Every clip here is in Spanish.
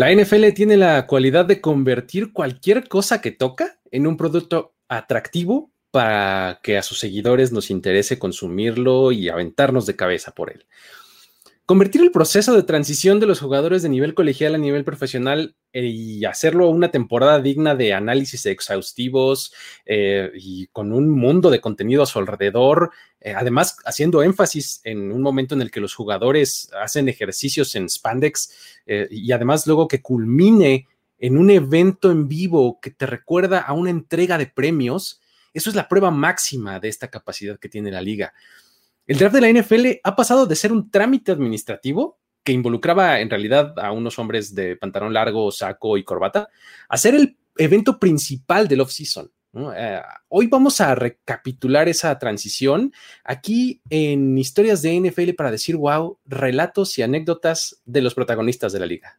La NFL tiene la cualidad de convertir cualquier cosa que toca en un producto atractivo para que a sus seguidores nos interese consumirlo y aventarnos de cabeza por él. Convertir el proceso de transición de los jugadores de nivel colegial a nivel profesional eh, y hacerlo una temporada digna de análisis exhaustivos eh, y con un mundo de contenido a su alrededor, eh, además haciendo énfasis en un momento en el que los jugadores hacen ejercicios en spandex y además luego que culmine en un evento en vivo que te recuerda a una entrega de premios, eso es la prueba máxima de esta capacidad que tiene la liga. El draft de la NFL ha pasado de ser un trámite administrativo que involucraba en realidad a unos hombres de pantalón largo, saco y corbata, a ser el evento principal del off-season. Eh, hoy vamos a recapitular esa transición aquí en historias de NFL para decir, wow, relatos y anécdotas de los protagonistas de la liga.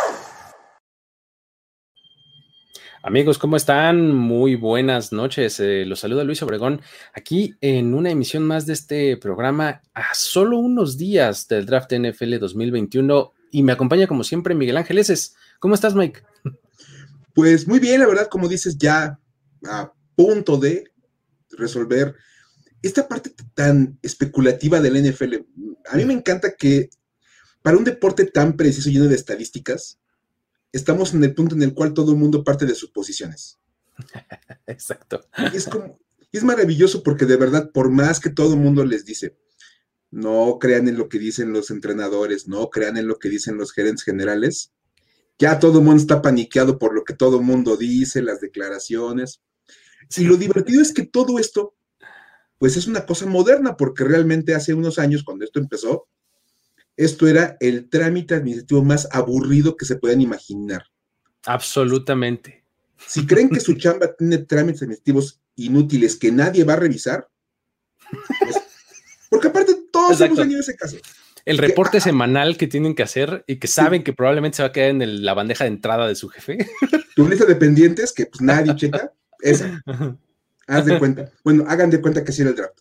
Amigos, ¿cómo están? Muy buenas noches. Eh, los saluda Luis Obregón aquí en una emisión más de este programa a solo unos días del draft NFL 2021 y me acompaña como siempre Miguel Ángeles. ¿Cómo estás, Mike? Pues muy bien, la verdad, como dices, ya a punto de resolver esta parte tan especulativa del NFL. A mí me encanta que para un deporte tan preciso, lleno de estadísticas, estamos en el punto en el cual todo el mundo parte de sus posiciones. Exacto. es, como, es maravilloso porque de verdad, por más que todo el mundo les dice, no crean en lo que dicen los entrenadores, no crean en lo que dicen los gerentes generales, ya todo el mundo está paniqueado por lo que todo el mundo dice, las declaraciones. Y lo divertido es que todo esto, pues es una cosa moderna, porque realmente hace unos años, cuando esto empezó, esto era el trámite administrativo más aburrido que se puedan imaginar. Absolutamente. Si creen que su chamba tiene trámites administrativos inútiles que nadie va a revisar, pues, porque aparte todos hemos tenido ese caso. El reporte semanal que tienen que hacer y que saben que probablemente se va a quedar en la bandeja de entrada de su jefe. Tu lista de pendientes que pues nadie checa, esa. Haz de cuenta. Bueno, hagan de cuenta que sí era el draft.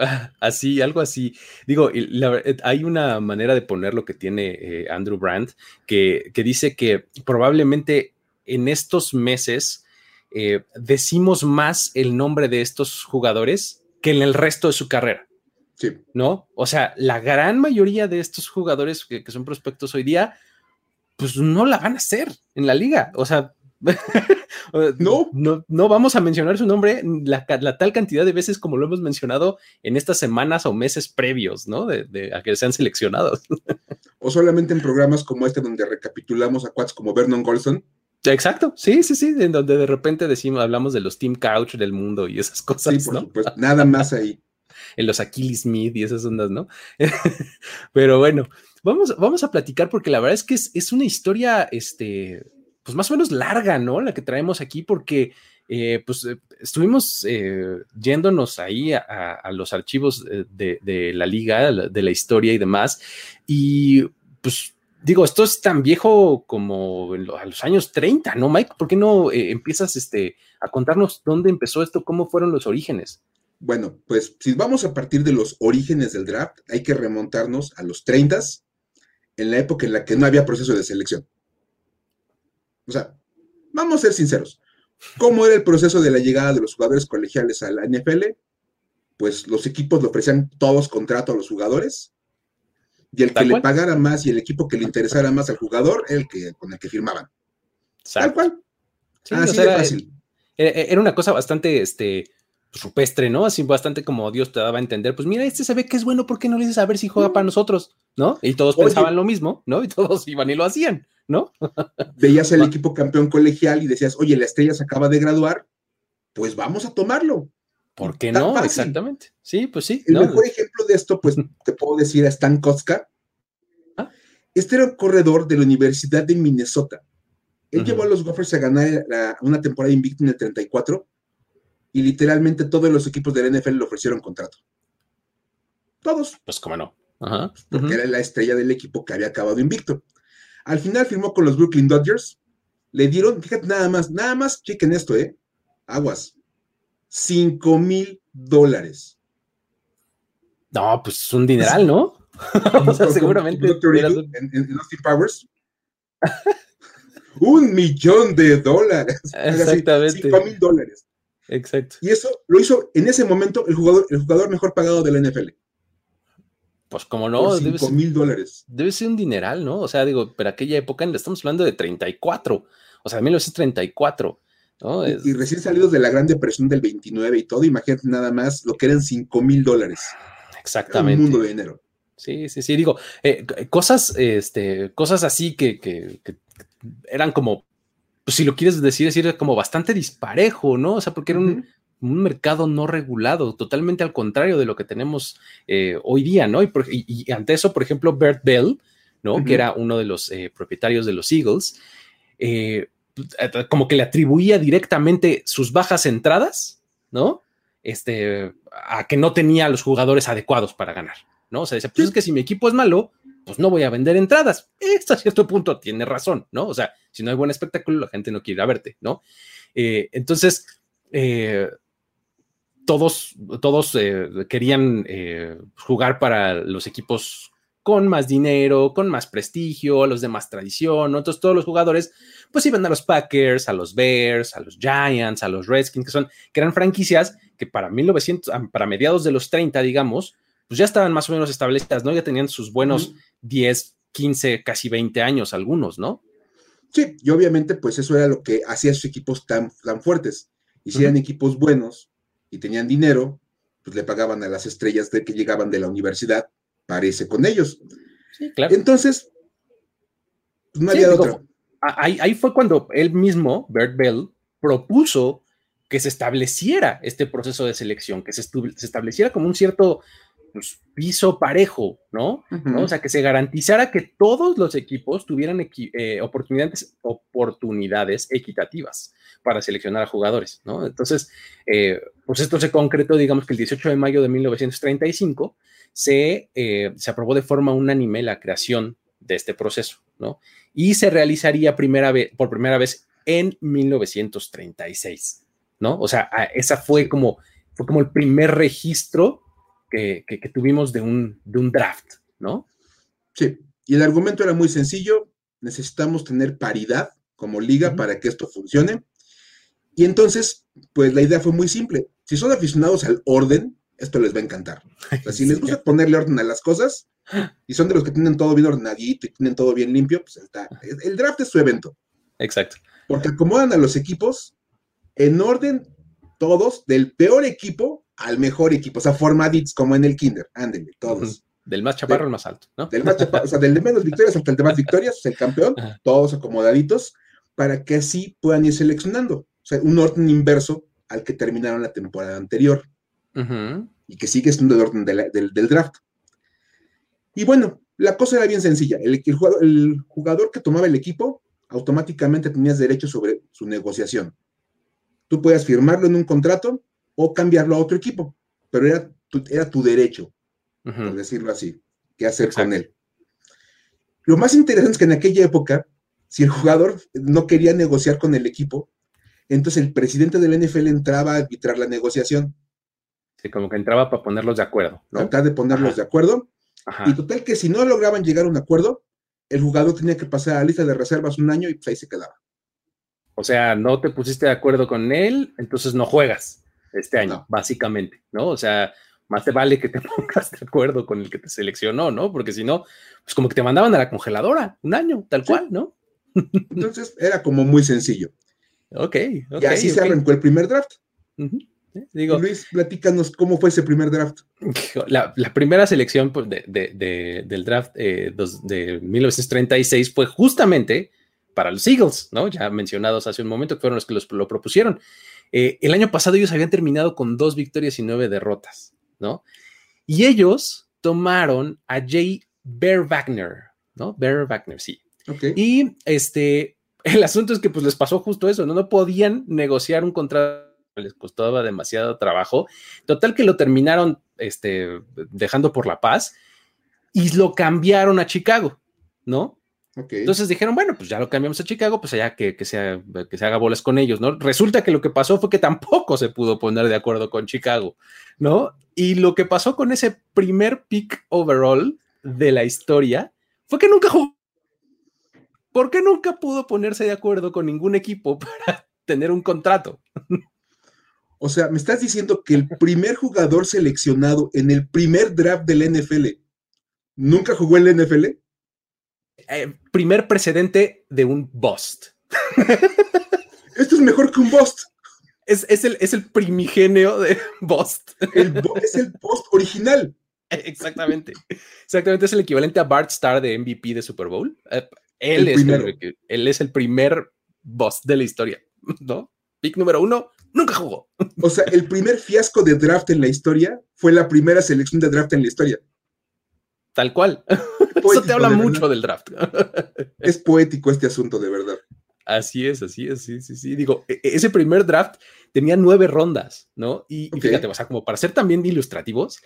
Así, algo así. Digo, eh, hay una manera de ponerlo que tiene eh, Andrew Brandt que, dice que probablemente en estos meses eh, decimos más el nombre de estos jugadores que en el resto de su carrera. Sí. ¿No? O sea, la gran mayoría de estos jugadores que, que son prospectos hoy día, pues no la van a hacer en la liga. O sea, no. no. No vamos a mencionar su nombre la, tal cantidad de veces como lo hemos mencionado en estas semanas o meses previos, ¿no? De, a que sean seleccionados. o solamente en programas como este donde recapitulamos a cuates como Vernon Golson. Exacto, sí, sí, sí, en donde de repente decimos, hablamos de los Team Couch del mundo y esas cosas. Sí, por supuesto, nada más ahí. en los Achilles Smith y esas ondas, ¿no? Pero bueno, vamos, vamos a platicar porque la verdad es que es, es una historia, este, pues más o menos larga, ¿no? La que traemos aquí, porque eh, pues eh, estuvimos eh, yéndonos ahí a, los archivos de, la liga, de la historia y demás, y pues digo, esto es tan viejo como a los años 30, ¿no, Mike? ¿Por qué no empiezas este, a contarnos dónde empezó esto, cómo fueron los orígenes? Bueno, pues si vamos a partir de los orígenes del draft, hay que remontarnos a los 30, en la época en la que no había proceso de selección. O sea, vamos a ser sinceros. ¿Cómo era el proceso de la llegada de los jugadores colegiales a la NFL? Pues los equipos le ofrecían todos contrato a los jugadores y el que le pagara más y el equipo que le interesara más al jugador, el que con el que firmaban. Tal cual. Así de fácil. Era una cosa bastante este, rupestre, ¿no? Así bastante como Dios te daba a entender, pues mira, este se ve que es bueno, ¿por qué no le dices a ver si juega para nosotros? ¿No? Y todos pensaban lo mismo, ¿no? Y todos iban y lo hacían, ¿no? Veías el equipo campeón colegial y decías, oye, la estrella se acaba de graduar, pues vamos a tomarlo. ¿Por qué no? Exactamente. Sí, pues sí. El mejor ejemplo de esto, pues te puedo decir a Stan Kotska. ¿Ah? Este era un corredor de la Universidad de Minnesota. Él llevó a los Gophers a ganar una temporada invicta en el 34 y literalmente todos los equipos del NFL le ofrecieron contrato. Todos. Pues cómo no. porque era la estrella del equipo que había acabado invicto. Al final firmó con los Brooklyn Dodgers, le dieron, fíjate nada más, nada más, chequen esto, ¿eh? Aguas, 5 mil dólares. No, pues es un dineral, ¿no? o sea, seguramente. En, en, Austin Powers. un millón de dólares. Exactamente. 5 mil dólares. Exacto. Y eso lo hizo en ese momento el jugador, el jugador mejor pagado de la NFL. Pues como no, debe ser, mil dólares. Debe ser un dineral, ¿no? O sea, digo, pero aquella época estamos hablando de 34, o sea, 1934. ¿no? Y, recién salidos de la Gran Depresión del 29 y todo, imagínate nada más lo que eran 5 mil dólares. Exactamente. un mundo de dinero. Sí, sí, sí, digo, eh, cosas, este, cosas así que, que, eran como, pues si lo quieres decir, decir como bastante disparejo, ¿no? O sea, porque era un, mercado no regulado, totalmente al contrario de lo que tenemos eh, hoy día, ¿no? Y, ante eso, por ejemplo, Bert Bell, ¿no? Que era uno de los eh, propietarios de los Eagles, como que le atribuía directamente sus bajas entradas, ¿no? Este, a que no tenía los jugadores adecuados para ganar, ¿no? O sea, dice, pues es que si mi equipo es malo, pues no voy a vender entradas. Hasta cierto punto tiene razón, ¿no? O sea, si no hay buen espectáculo, la gente no quiere ir a verte, ¿no? Eh, entonces, eh, todos, todos eh, querían jugar para los equipos con más dinero, con más prestigio, los de más tradición, ¿no? Entonces todos los jugadores pues iban a los Packers, a los Bears, a los Giants, a los Redskins, que son, que eran franquicias que para 1900, para mediados de los 30, digamos, pues ya estaban más o menos establecidas, ¿no? Ya tenían sus buenos 10, 15, casi 20 años algunos, ¿no? Sí, y obviamente pues eso era lo que hacía sus equipos tan, tan fuertes. Y si eran equipos buenos y tenían dinero, pues le pagaban a las estrellas de que llegaban de la universidad parece con ellos. Sí, claro. Entonces, pues no había otro. Ahí, fue cuando él mismo, Bert Bell, propuso que se estableciera este proceso de selección, que se, estableciera como un cierto pues, piso parejo, ¿no? O sea, que se garantizara que todos los equipos tuvieran eh, oportunidades, oportunidades equitativas para seleccionar a jugadores, ¿no? Entonces, eh, pues esto se concretó, digamos que el 18 de mayo de 1935 se, eh, se aprobó de forma unánime la creación de este proceso, ¿no? Y se realizaría primera vez, por primera vez en 1936, ¿no? O sea, esa fue como, fue como el primer registro que, tuvimos de un, de un draft, ¿no? Sí, y el argumento era muy sencillo, necesitamos tener paridad como liga para que esto funcione. Y entonces, pues la idea fue muy simple. Si son aficionados al orden, esto les va a encantar. O sea, si les gusta ponerle orden a las cosas y son de los que tienen todo bien ordenadito y tienen todo bien limpio, pues está. El draft es su evento. Exacto. Porque acomodan a los equipos en orden todos, del peor equipo al mejor equipo, o sea, formaditos como en el kinder, ándenle, todos. Del más chaparro al más alto, ¿no? Del más chaparro, o sea, del de menos victorias hasta el de más victorias, el campeón, todos acomodaditos, para que así puedan ir seleccionando. O sea, un orden inverso al que terminaron la temporada anterior y que sigue siendo el orden del, draft. Y bueno, la cosa era bien sencilla. El, jugador, que tomaba el equipo automáticamente tenías derecho sobre su negociación. Tú podías firmarlo en un contrato o cambiarlo a otro equipo, pero era tu, era tu derecho, por decirlo así, qué hacer con él. Lo más interesante es que en aquella época, si el jugador no quería negociar con el equipo, entonces el presidente del NFL entraba a arbitrar la negociación. Sí, como que entraba para ponerlos de acuerdo. ¿no? Tratar de ponerlos de acuerdo. Y total que si no lograban llegar a un acuerdo, el jugador tenía que pasar a la lista de reservas un año y pues ahí se quedaba. O sea, no te pusiste de acuerdo con él, entonces no juegas este año, básicamente, ¿no? O sea, más te vale que te pongas de acuerdo con el que te seleccionó, ¿no? Porque si no, pues como que te mandaban a la congeladora un año, tal cual, ¿no? Entonces era como muy sencillo. Ok, ok. Y así se arrancó el primer draft. Digo, Luis, platícanos cómo fue ese primer draft. La, primera selección pues, del draft eh, de 1936 fue justamente para los Eagles, ¿no? Ya mencionados hace un momento, que fueron los que lo propusieron. Eh, el año pasado ellos habían terminado con dos victorias y nueve derrotas, ¿no? Y ellos tomaron a Jay Bear Wagner, ¿no? Bear Wagner, sí. Y este, el asunto es que pues les pasó justo eso, ¿no? No podían negociar un contrato les costaba demasiado trabajo. Total que lo terminaron este, dejando por la paz. y lo cambiaron a Chicago, ¿no? Okay. Entonces dijeron, bueno, pues ya lo cambiamos a Chicago, pues allá que, que, sea, que se haga bolas con ellos, ¿no? Resulta que lo que pasó fue que tampoco se pudo poner de acuerdo con Chicago, ¿no? Y lo que pasó con ese primer pick overall de la historia fue que nunca jugó. ¿Por qué nunca pudo ponerse de acuerdo con ningún equipo para tener un contrato? O sea, me estás diciendo que el primer jugador seleccionado en el primer draft del NFL nunca jugó en la NFL? Eh, primer precedente de un bust. Esto es mejor que un bust. Es, es, el, es el primigenio de bust. El, es el post original. Exactamente. Exactamente. Es el equivalente a Bart Starr de MVP de Super Bowl. Eh, él, el es el, él es el primer boss de la historia, ¿no? Pick número uno, nunca jugó. O sea, el primer fiasco de draft en la historia fue la primera selección de draft en la historia. Tal cual. Poético, Eso te habla mucho del draft. Es poético este asunto, de verdad. Así es, así es, sí, sí, sí. Digo, ese primer draft tenía nueve rondas, ¿no? Y, okay. y fíjate, o sea, como para ser también ilustrativos,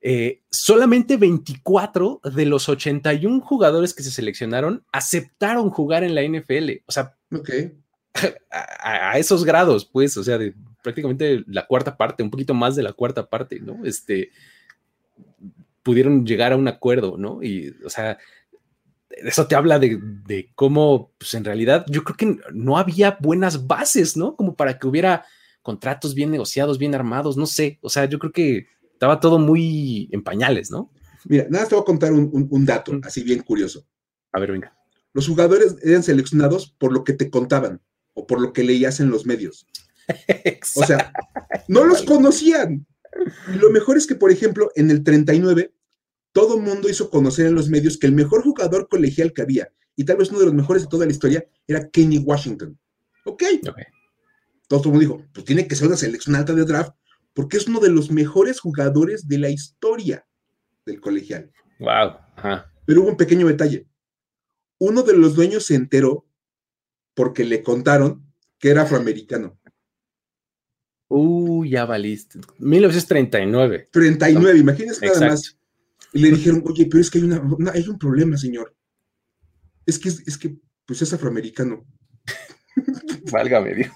eh, solamente 24 de los 81 jugadores que se seleccionaron aceptaron jugar en la NFL. O sea, okay. a, a, esos grados, pues, o sea, de prácticamente la cuarta parte, un poquito más de la cuarta parte, ¿no? Este, pudieron llegar a un acuerdo, ¿no? Y, o sea, eso te habla de, de cómo, pues en realidad, yo creo que no había buenas bases, ¿no? Como para que hubiera contratos bien negociados, bien armados, no sé, o sea, yo creo que estaba todo muy en pañales, ¿no? Mira, nada, te voy a contar un, un, un dato mm. así bien curioso. A ver, venga. Los jugadores eran seleccionados por lo que te contaban o por lo que leías en los medios. o sea, no los conocían. Y lo mejor es que, por ejemplo, en el 39, todo el mundo hizo conocer en los medios que el mejor jugador colegial que había, y tal vez uno de los mejores de toda la historia, era Kenny Washington. ¿Ok? okay. Todo el mundo dijo, pues tiene que ser una selección alta de draft, porque es uno de los mejores jugadores de la historia del colegial. Wow. Ajá. Pero hubo un pequeño detalle. Uno de los dueños se enteró porque le contaron que era afroamericano. Uh, ya valiste. 1939. 39, no. imagínense nada más. Y le dijeron, oye, pero es que hay, una, una, hay un problema, señor. Es que, es que, pues es afroamericano. Válgame Dios.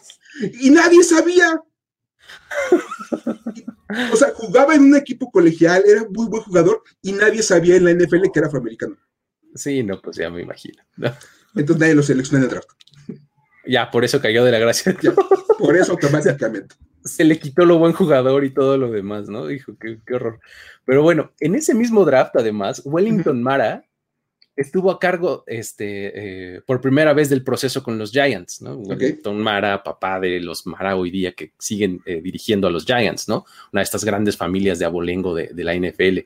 Y nadie sabía. o sea, jugaba en un equipo colegial, era muy buen jugador y nadie sabía en la NFL que era afroamericano. Sí, no, pues ya me imagino. No. Entonces nadie lo seleccionó en el draft. Ya, por eso cayó de la gracia. Ya, por eso automáticamente. Se le quitó lo buen jugador y todo lo demás, ¿no? Dijo, qué, qué horror. Pero bueno, en ese mismo draft, además, Wellington Mara estuvo a cargo este, eh, por primera vez del proceso con los Giants, ¿no? Okay. Wellington Mara, papá de los Mara hoy día que siguen eh, dirigiendo a los Giants, ¿no? Una de estas grandes familias de abolengo de, de la NFL.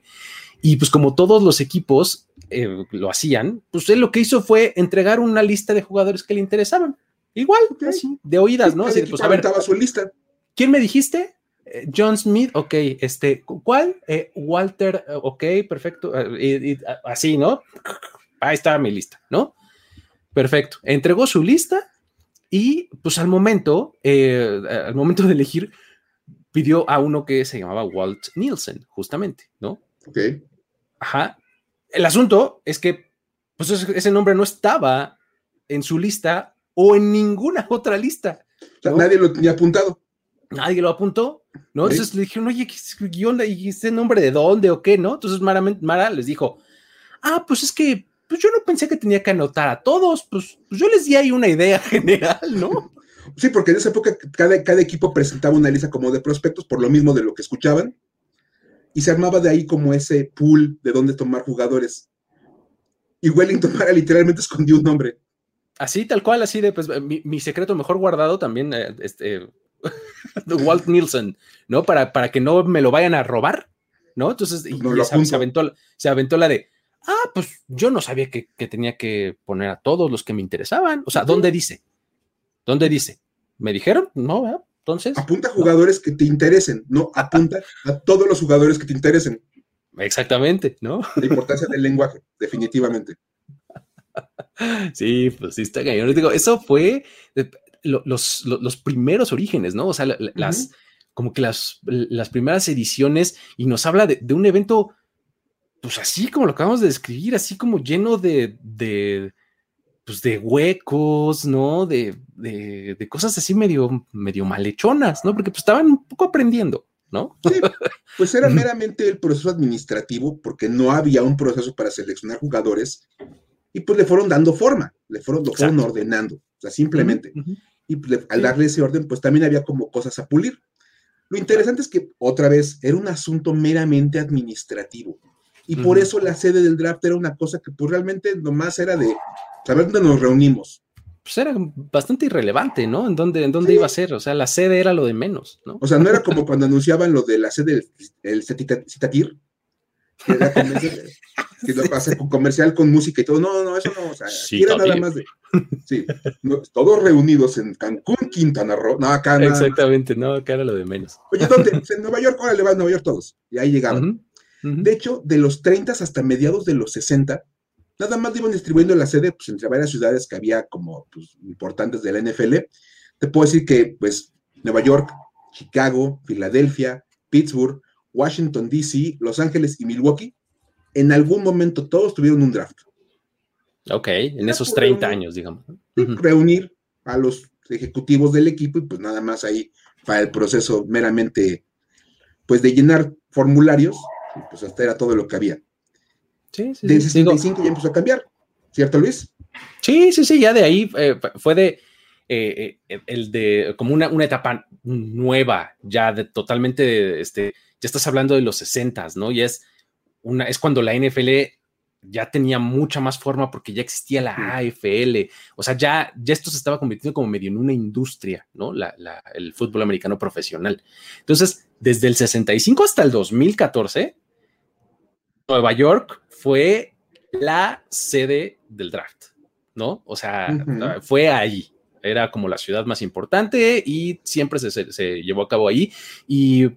Y pues como todos los equipos eh, lo hacían, pues él lo que hizo fue entregar una lista de jugadores que le interesaban. Igual, okay. así, de oídas, ¿no? Así, pues, a ver, su lista. ¿Quién me dijiste? Eh, John Smith, ok, este, ¿cuál? Eh, Walter, ok, perfecto, y, y, así, ¿no? Ahí está mi lista, ¿no? Perfecto. Entregó su lista y pues al momento, eh, al momento de elegir, pidió a uno que se llamaba Walt Nielsen, justamente, ¿no? Ok. Ajá. El asunto es que pues ese nombre no estaba en su lista o en ninguna otra lista. O sea, ¿no? nadie lo tenía apuntado. Nadie lo apuntó, ¿no? ¿Sí? Entonces le dijeron, oye, ¿qué onda? ¿Y ese nombre de dónde o qué, no? Entonces Mara, Mara les dijo, ah, pues es que pues yo no pensé que tenía que anotar a todos, pues, pues yo les di ahí una idea general, ¿no? Sí, porque en esa época cada, cada, equipo presentaba una lista como de prospectos por lo mismo de lo que escuchaban y se armaba de ahí como ese pool de dónde tomar jugadores. Y Wellington Mara literalmente escondió un nombre. Así, tal cual, así de, pues, mi, mi secreto mejor guardado también, eh, este, Walt Nielsen, ¿no? Para, para que no me lo vayan a robar, ¿no? Entonces, y no se, se, aventó, se aventó la de, ah, pues yo no sabía que, que, tenía que poner a todos los que me interesaban. O sea, ¿dónde dice? ¿Dónde dice? ¿Me dijeron? No, ¿eh? Entonces. Apunta a jugadores no. que te interesen, no apunta a todos los jugadores que te interesen. Exactamente, ¿no? La importancia del lenguaje, definitivamente. Sí, pues sí está cañón. Digo, eso fue los, los, los, primeros orígenes, ¿no? O sea, las, uh -huh. como que las, las primeras ediciones, y nos habla de, de un evento pues así como lo acabamos de describir, así como lleno de, de pues de huecos, ¿no? De, de, cosas así medio, medio malhechonas, ¿no? Porque pues estaban un poco aprendiendo, ¿no? Sí, pues era meramente el proceso administrativo, porque no había un proceso para seleccionar jugadores, y pues le fueron dando forma, le fueron, lo fueron ordenando, o sea, simplemente. Y pues, al darle ese orden, pues también había como cosas a pulir. Lo interesante es que, otra vez, era un asunto meramente administrativo. Y por eso la sede del draft era una cosa que pues realmente nomás era de saber dónde nos reunimos. Pues era bastante irrelevante, ¿no? ¿En dónde, en dónde iba a ser? O sea, la sede era lo de menos, ¿no? O sea, no era como cuando anunciaban lo de la sede del Citatir, que lo hace con comercial con música y todo. No, no, eso no. O sea, era nada más de. Sí, todos reunidos en Cancún, Quintana Roo. No, acá nada Exactamente, no, acá era lo de menos. Oye, ¿dónde? Pues en Nueva York, órale, va a Nueva York todos. Y ahí llegaban. De hecho, de los 30 hasta mediados de los 60, nada más iban distribuyendo la sede pues, entre varias ciudades que había como pues, importantes de la NFL. Te puedo decir que pues Nueva York, Chicago, Filadelfia, Pittsburgh, Washington, D.C., Los Ángeles y Milwaukee, en algún momento todos tuvieron un draft. Ok, en esos 30 años, digamos. Reunir a los ejecutivos del equipo y pues nada más ahí para el proceso meramente, pues de llenar formularios, pues hasta era todo lo que había. Sí, sí, de 65 ya empezó a cambiar, ¿cierto Luis? Sí, sí, sí, ya de ahí eh, fue de eh, eh, el de como una, una, etapa nueva, ya de totalmente, este, ya estás hablando de los 60, ¿no? Y es una, es cuando la NFL ya tenía mucha más forma porque ya existía la AFL, o sea, ya, ya esto se estaba convirtiendo como medio en una industria, ¿no? La, el fútbol americano profesional. Entonces, desde el 65 hasta el 2014, Nueva York fue la sede del draft, ¿no? O sea, fue ahí. Era como la ciudad más importante y siempre se, llevó a cabo ahí. Y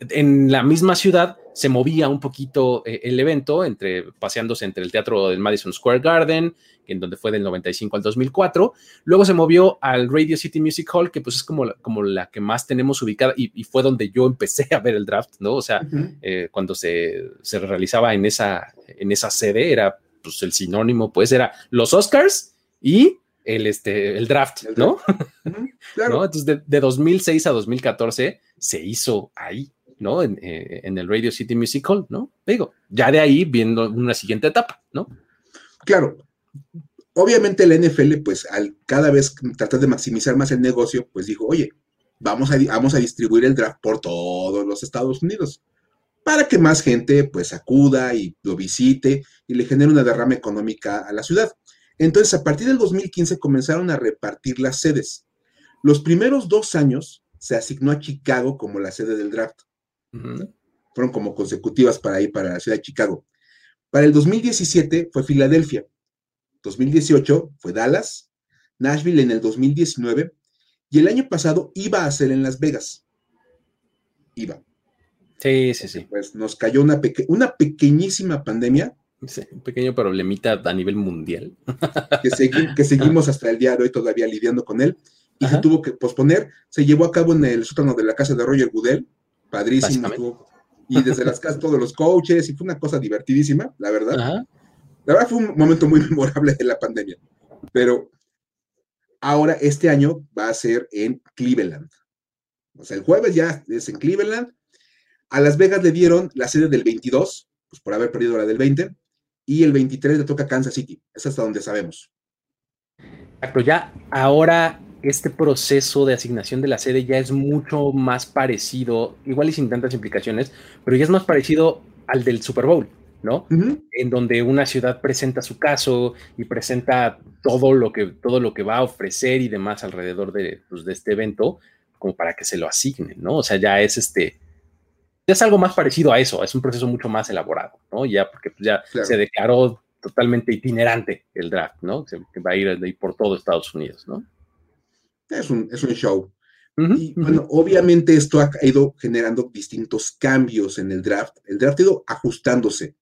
en la misma ciudad se movía un poquito eh, el evento, entre, paseándose entre el teatro del Madison Square Garden, en donde fue del 95 al 2004. Luego se movió al Radio City Music Hall, que pues es como la, como la que más tenemos ubicada y, fue donde yo empecé a ver el draft, ¿no? O sea, eh, cuando se, se, realizaba en esa, en esa sede, era pues el sinónimo, pues era los Oscars y el, este, el draft, ¿no? claro. Entonces, de, de 2006 a 2014 se hizo ahí. ¿No? Eh, en, el Radio City Musical, ¿no? Digo, ya de ahí viendo una siguiente etapa, ¿no? Claro. Obviamente la NFL, pues al cada vez tratar de maximizar más el negocio, pues dijo, oye, vamos a, vamos a distribuir el draft por todos los Estados Unidos para que más gente pues acuda y lo visite y le genere una derrama económica a la ciudad. Entonces, a partir del 2015 comenzaron a repartir las sedes. Los primeros dos años se asignó a Chicago como la sede del draft. Fueron como consecutivas para ir para la ciudad de Chicago. Para el 2017 fue Filadelfia. 2018 fue Dallas. Nashville en el 2019. Y el año pasado iba a ser en Las Vegas. Iba. Sí, sí, sí. Pues nos cayó una, una pequeñísima pandemia. Sí, un pequeño problemita a nivel mundial. Que, que seguimos hasta el día de hoy todavía lidiando con él. Y se tuvo que posponer. Se llevó a cabo en el sótano de la casa de Roger Goodell padrísimo. Y desde las casas todos los coaches, y fue una cosa divertidísima, la verdad. La verdad fue un momento muy memorable de la pandemia. Pero ahora, este año va a ser en Cleveland. O sea, el jueves ya es en Cleveland. A Las Vegas le dieron la sede del 22, pues por haber perdido la del 20, y el 23 le toca Kansas City. Es hasta donde sabemos. Pero ya ahora este proceso de asignación de la sede ya es mucho más parecido, igual y sin tantas implicaciones, pero ya es más parecido al del Super Bowl, ¿no? En donde una ciudad presenta su caso y presenta todo lo que, todo lo que va a ofrecer y demás alrededor de, pues, de este evento, como para que se lo asignen, ¿no? O sea, ya es este, ya es algo más parecido a eso, es un proceso mucho más elaborado, ¿no? Ya porque pues, ya se declaró totalmente itinerante el draft, ¿no? Que va a ir, ir por todo Estados Unidos, ¿no? Es un, es un show. y bueno, obviamente esto ha ido generando distintos cambios en el draft. El draft ha ido ajustándose.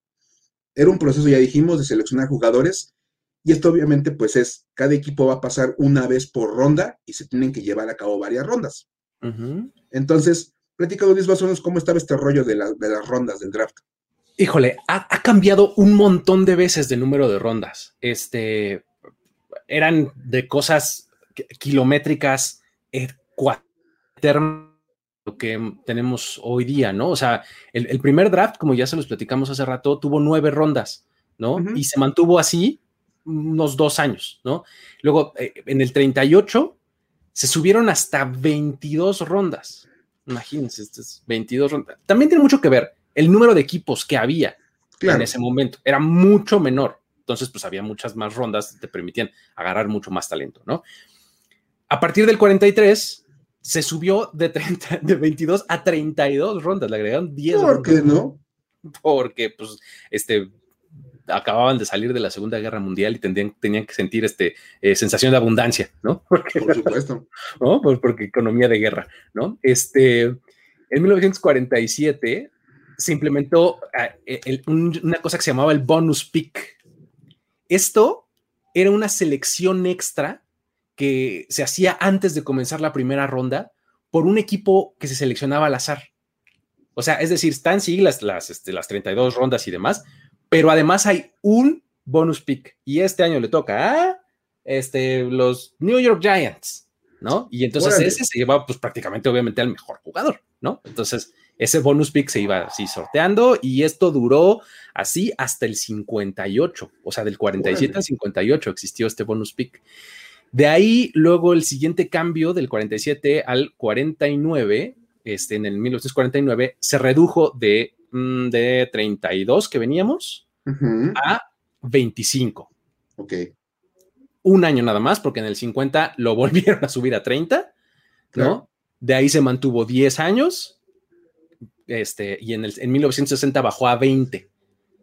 Era un proceso, ya dijimos, de seleccionar jugadores. Y esto obviamente pues es, cada equipo va a pasar una vez por ronda y se tienen que llevar a cabo varias rondas. Entonces, platicado Luis Basones cómo estaba este rollo de, de las rondas del draft. Híjole, ha, cambiado un montón de veces de número de rondas. Este, eran de cosas kilométricas, eh, lo que tenemos hoy día, ¿no? O sea, el, primer draft, como ya se los platicamos hace rato, tuvo nueve rondas, ¿no? Y se mantuvo así unos dos años, ¿no? Luego, eh, en el 38, se subieron hasta 22 rondas. Imagínense, 22 rondas. También tiene mucho que ver el número de equipos que había en ese momento. Era mucho menor. Entonces, pues había muchas más rondas que te permitían agarrar mucho más talento, ¿no? A partir del 43, se subió de, 30, de 22 a 32 rondas, le agregaron 10 ¿Por qué no? Porque, pues, este, acababan de salir de la Segunda Guerra Mundial y tendrían, tenían que sentir este, eh, sensación de abundancia, ¿no? Porque, Por supuesto. ¿no? Pues porque economía de guerra, ¿no? Este, en 1947 se implementó ah, una cosa que se llamaba el bonus pick. Esto era una selección extra que se hacía antes de comenzar la primera ronda por un equipo que se seleccionaba al azar. O sea, es decir, están sí las, las, este, las 32 rondas y demás, pero además hay un bonus pick y este año le toca a este, los New York Giants, ¿no? Y entonces ese se lleva pues prácticamente obviamente al mejor jugador, ¿no? Entonces ese bonus pick se iba así sorteando y esto duró así hasta el 58, o sea, del 47 al 58 existió este bonus pick. De ahí, luego el siguiente cambio del 47 al 49, este, en el 1949, se redujo de, mm, de 32 que veníamos a 25. Ok. Un año nada más, porque en el 50 lo volvieron a subir a 30, ¿no? De ahí se mantuvo 10 años, este, y en, el, en 1960 bajó a 20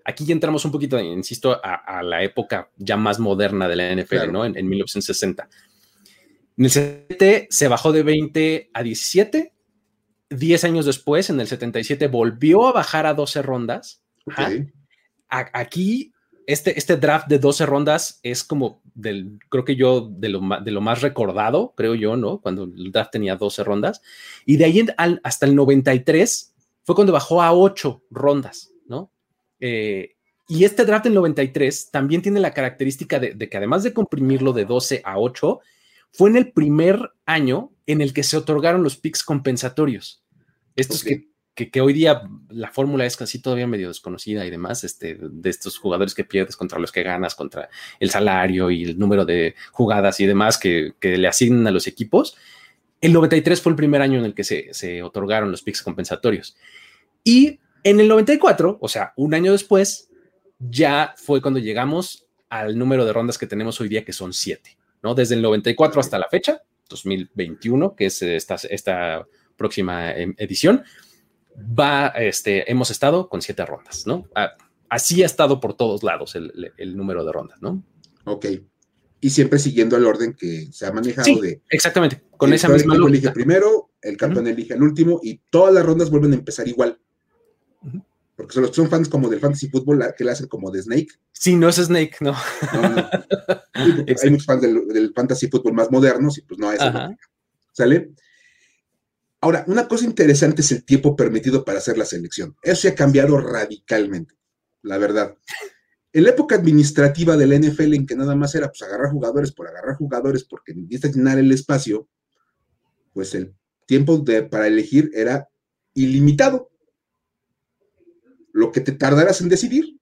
aquí ya entramos un poquito, insisto, a, la época ya más moderna de la NFL, ¿no? En, 1960. En el 77 se bajó de 20 a 17. 10 años después, en el 77, volvió a bajar a 12 rondas. aquí, este, este draft de 12 rondas es como del, creo que yo, de lo, de lo más recordado, creo yo, ¿no? Cuando el draft tenía 12 rondas. Y de ahí hasta el 93 fue cuando bajó a 8 rondas. Eh, y este draft del 93 también tiene la característica de, que además de comprimirlo de 12 a 8, fue en el primer año en el que se otorgaron los picks compensatorios. Estos que, que, hoy día la fórmula es casi todavía medio desconocida y demás, este, de estos jugadores que pierdes contra los que ganas, contra el salario y el número de jugadas y demás que, que le asignan a los equipos. El 93 fue el primer año en el que se, se otorgaron los picks compensatorios. Y en el 94, o sea, un año después, ya fue cuando llegamos al número de rondas que tenemos hoy día, que son siete, ¿no? Desde el 94 hasta la fecha, 2021, que es esta, esta próxima em, edición, va, este, hemos estado con siete rondas, ¿no? Ah, así ha estado por todos lados el, número de rondas, ¿no? Ok. Y siempre siguiendo el orden que se ha manejado de. Exactamente, con esa misma lógica. elige primero, el campeón elige el último y todas las rondas vuelven a empezar igual. Porque son, son fans como del fantasy fútbol que le hacen como de Snake. Sí, no es Snake, no. hay muchos fans del, fantasy fútbol más modernos y pues no es ¿Sale? Ahora, una cosa interesante es el tiempo permitido para hacer la selección. Eso se ha cambiado radicalmente, la verdad. En la época administrativa de la NFL, en que nada más era pues, agarrar jugadores por agarrar jugadores porque necesitas llenar el espacio, pues el tiempo de, para elegir era ilimitado lo que te tardarás en decidir.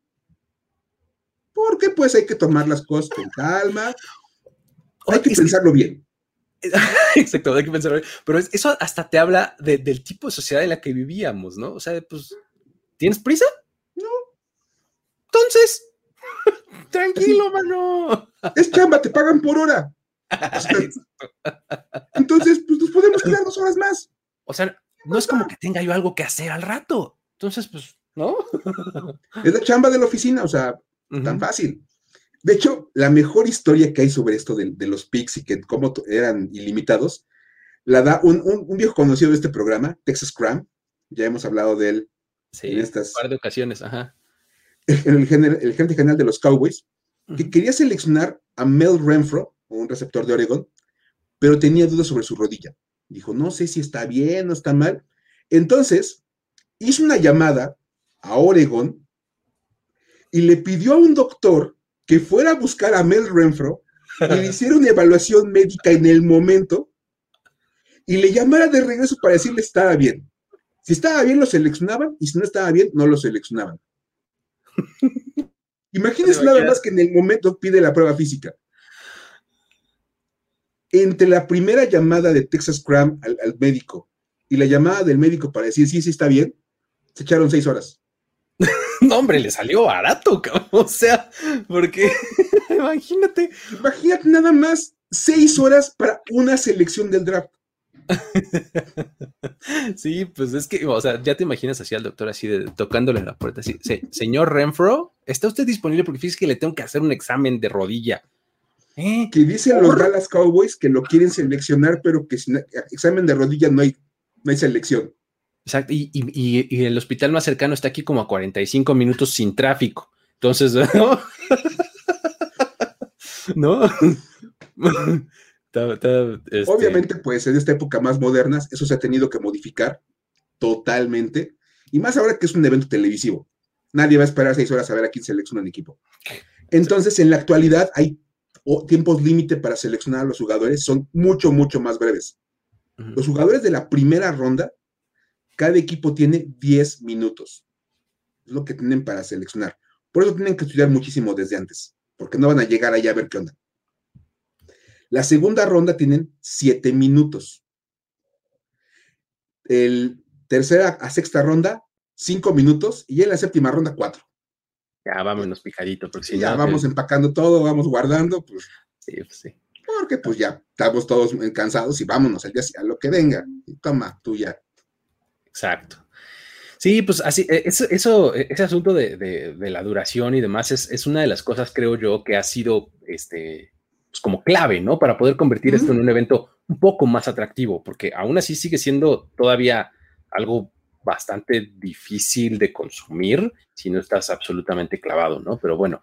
Porque pues hay que tomar las cosas con calma, hay que pensarlo bien. Exacto, hay que pensarlo bien. Pero eso hasta te habla del tipo de sociedad en la que vivíamos, ¿no? O sea, pues, ¿tienes prisa? No. Entonces, tranquilo, mano. Es chamba, te pagan por hora. entonces, pues nos podemos quedar dos horas más. O sea, no es como que tenga yo algo que hacer al rato. Entonces, pues, ¿no? es la chamba de la oficina, o sea, tan fácil. De hecho, la mejor historia que hay sobre esto de, los pics y que cómo eran ilimitados, la da un, viejo conocido de este programa, Texas Cram. Ya hemos hablado de él en estas. Un par de ocasiones, ajá. El, el, gerente general de los Cowboys, que quería seleccionar a Mel Renfro, un receptor de Oregon, pero tenía dudas sobre su rodilla. Dijo, no sé si está bien o está mal. Entonces, hizo una llamada a Oregon y le pidió a un doctor que fuera a buscar a Mel Renfro y le hiciera una evaluación médica en el momento y le llamara de regreso para decirle estaba bien. Si estaba bien, lo seleccionaban y si no estaba bien, no lo seleccionaban. Imagínense nada más que en el momento pide la prueba física. Entre la primera llamada de Texas Cram al, al médico y la llamada del médico para decir sí, sí está bien, se echaron seis horas. no, hombre, le salió barato, cabrón. O sea, porque imagínate. Imagínate nada más seis horas para una selección del draft. sí, pues es que, o sea, ya te imaginas así al doctor así de tocándole la puerta, así, señor Renfro, ¿está usted disponible? Porque fíjese que le tengo que hacer un examen de rodilla. ¿Eh? Que dicen los Dallas Cowboys que lo quieren seleccionar, pero que sin examen de rodilla no hay, no hay selección. Exacto, y, y, el hospital más cercano está aquí como a 45 minutos sin tráfico. Entonces, ¿no? ¿No? Este Obviamente, pues en esta época más moderna, eso se ha tenido que modificar totalmente. Y más ahora que es un evento televisivo. Nadie va a esperar seis horas a ver a quién selecciona un equipo. Entonces, en la actualidad hay tiempos límite para seleccionar a los jugadores, son mucho, mucho más breves. Los jugadores de la primera ronda, cada equipo tiene 10 minutos. Es lo que tienen para seleccionar. Por eso tienen que estudiar muchísimo desde antes, porque no van a llegar allá a ver qué onda. La segunda ronda tienen siete minutos. El tercera a sexta ronda, cinco minutos. Y en la séptima ronda, cuatro. Ya vámonos pijadito, porque si ya vamos empacando todo, vamos guardando, pues. Sí, pues sí. Porque pues ya estamos todos cansados y vámonos al día a lo que venga. Toma, tú ya. Exacto. Sí, pues así, e, eso, eso ese asunto de, la duración y demás es, es, una de las cosas, creo yo, que ha sido este, pues, como clave, ¿no? Para poder convertir esto en un evento un poco más atractivo, porque aún así sigue siendo todavía algo bastante difícil de consumir si no estás absolutamente clavado, ¿no? Pero bueno,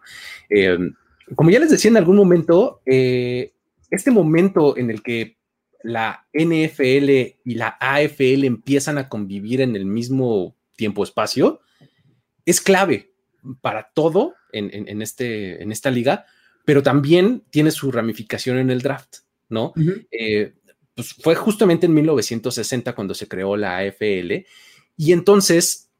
em, como ya les decía en algún momento, eh, este momento en el que la NFL y la AFL empiezan a convivir en el mismo tiempo-espacio, es clave para todo en, este, en esta liga, pero también tiene su ramificación en el draft, ¿no? Eh, pues fue justamente en 1960 cuando se creó la AFL y entonces,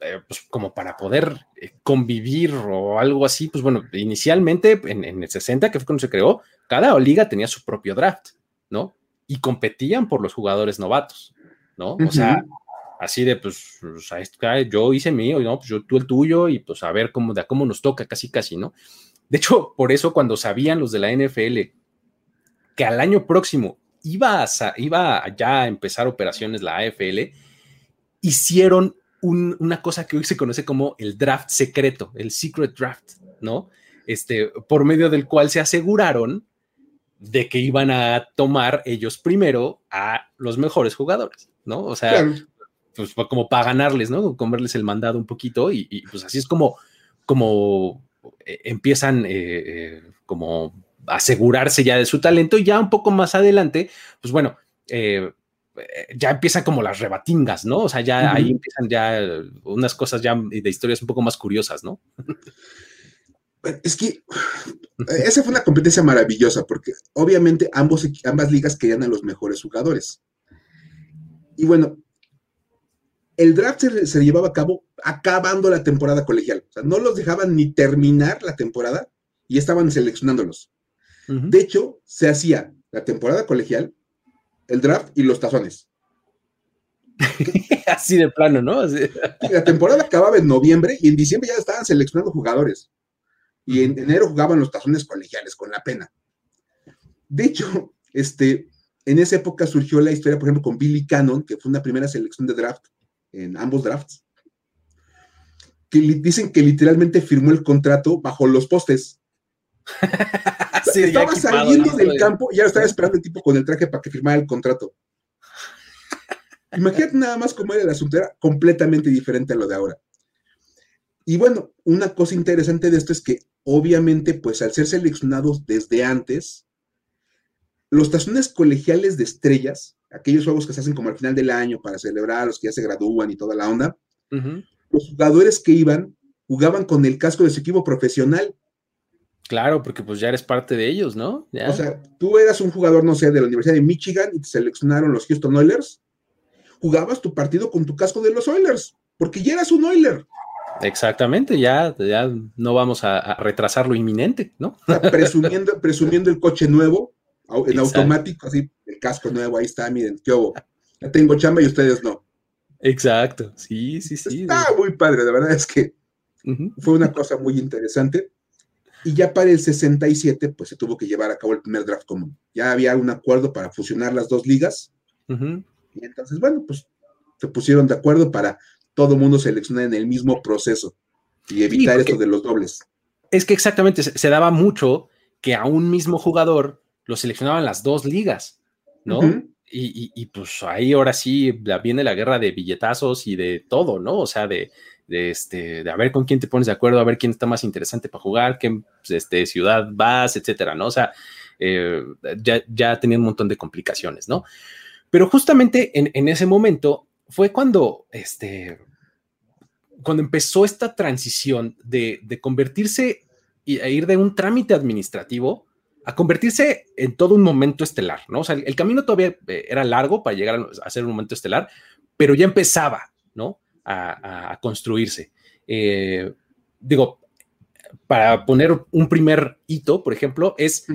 eh, pues como para poder eh, convivir o algo así, pues bueno, inicialmente en, el 60, que fue cuando se creó, cada liga tenía su propio draft, ¿no? Y competían por los jugadores novatos, ¿no? O sea, así de, pues, yo hice mío, ¿no? Pues yo tú el tuyo y pues a ver cómo, de cómo nos toca, casi, casi, ¿no? De hecho, por eso cuando sabían los de la NFL que al año próximo iba a, iba ya a empezar operaciones la AFL, hicieron una cosa que hoy se conoce como el draft secreto, el secret draft, ¿no? Este, por medio del cual se aseguraron de que iban a tomar ellos primero a los mejores jugadores, ¿no? O sea, pues como para ganarles, ¿no? Comerles el mandado un poquito y, y pues así es como, como eh, empiezan eh, eh, como asegurarse ya de su talento y ya un poco más adelante, pues bueno, ya empiezan como las rebatingas, ¿no? O sea, ya ahí empiezan ya unas cosas ya de historias un poco más curiosas, ¿no? Es que esa fue una competencia maravillosa porque obviamente ambos, ambas ligas querían a los mejores jugadores. Y bueno, el draft se, llevaba a cabo acabando la temporada colegial. O sea, no los dejaban ni terminar la temporada y estaban seleccionándolos. De hecho, se hacía la temporada colegial, el draft y los tazones. Así de plano, ¿no? La temporada acababa en noviembre y en diciembre ya estaban seleccionando jugadores. Y en enero jugaban los tazones colegiales con la pena. De hecho, este, en esa época surgió la historia, por ejemplo, con Billy Cannon, que fue una primera selección de draft en ambos drafts, que dicen que literalmente firmó el contrato bajo los postes. estaba saliendo del campo y ya estaba esperando el tipo con el traje para que firmara el contrato. Imagínate nada más cómo era el asunto, era completamente diferente a lo de ahora. Y bueno, una cosa interesante de esto es que obviamente, pues al ser seleccionados desde antes, los tazones colegiales de estrellas aquellos juegos que se hacen como al final del año para celebrar a los que ya se gradúan y toda la onda, los jugadores que iban jugaban con el casco de su equipo profesional. Claro, porque pues ya eres parte de ellos, ¿no? O sea, tú eras un jugador, no sé, de la Universidad de Michigan y te seleccionaron los Houston Oilers. Jugabas tu partido con tu casco de los Oilers, porque ya eras un Oiler. Exactamente, ya, ya no vamos a, retrasar lo inminente, ¿no? presumiendo, presumiendo el coche nuevo, en automático, así, el casco nuevo, ahí está, miren, qué hubo. Ya tengo chamba y ustedes no. Exacto, sí, sí, sí. Está muy padre, de verdad es que fue una cosa muy interesante. Y ya para el 67, pues se tuvo que llevar a cabo el primer draft común. Ya había un acuerdo para fusionar las dos ligas. Y entonces, bueno, pues se pusieron de acuerdo para todo mundo seleccionar en el mismo proceso y evitar esto de los dobles. Es que exactamente se, daba mucho que a un mismo jugador lo seleccionaban las dos ligas, ¿no? y, pues ahí ahora sí viene la guerra de billetazos y de todo, ¿no? O sea, de, este, de a ver con quién te pones de acuerdo, a ver quién está más interesante para jugar, qué este, ciudad vas, etcétera, ¿no? O sea, eh, ya, ya tenía un montón de complicaciones, ¿no? Pero justamente en, ese momento fue cuando, este, cuando empezó esta transición de, de convertirse e ir de un trámite administrativo a convertirse en todo un momento estelar, ¿no? O sea, el, camino todavía eh, era largo para llegar a, ser un momento estelar, pero ya empezaba, ¿no? A, construirse. Eh, digo, para poner un primer hito, por ejemplo, es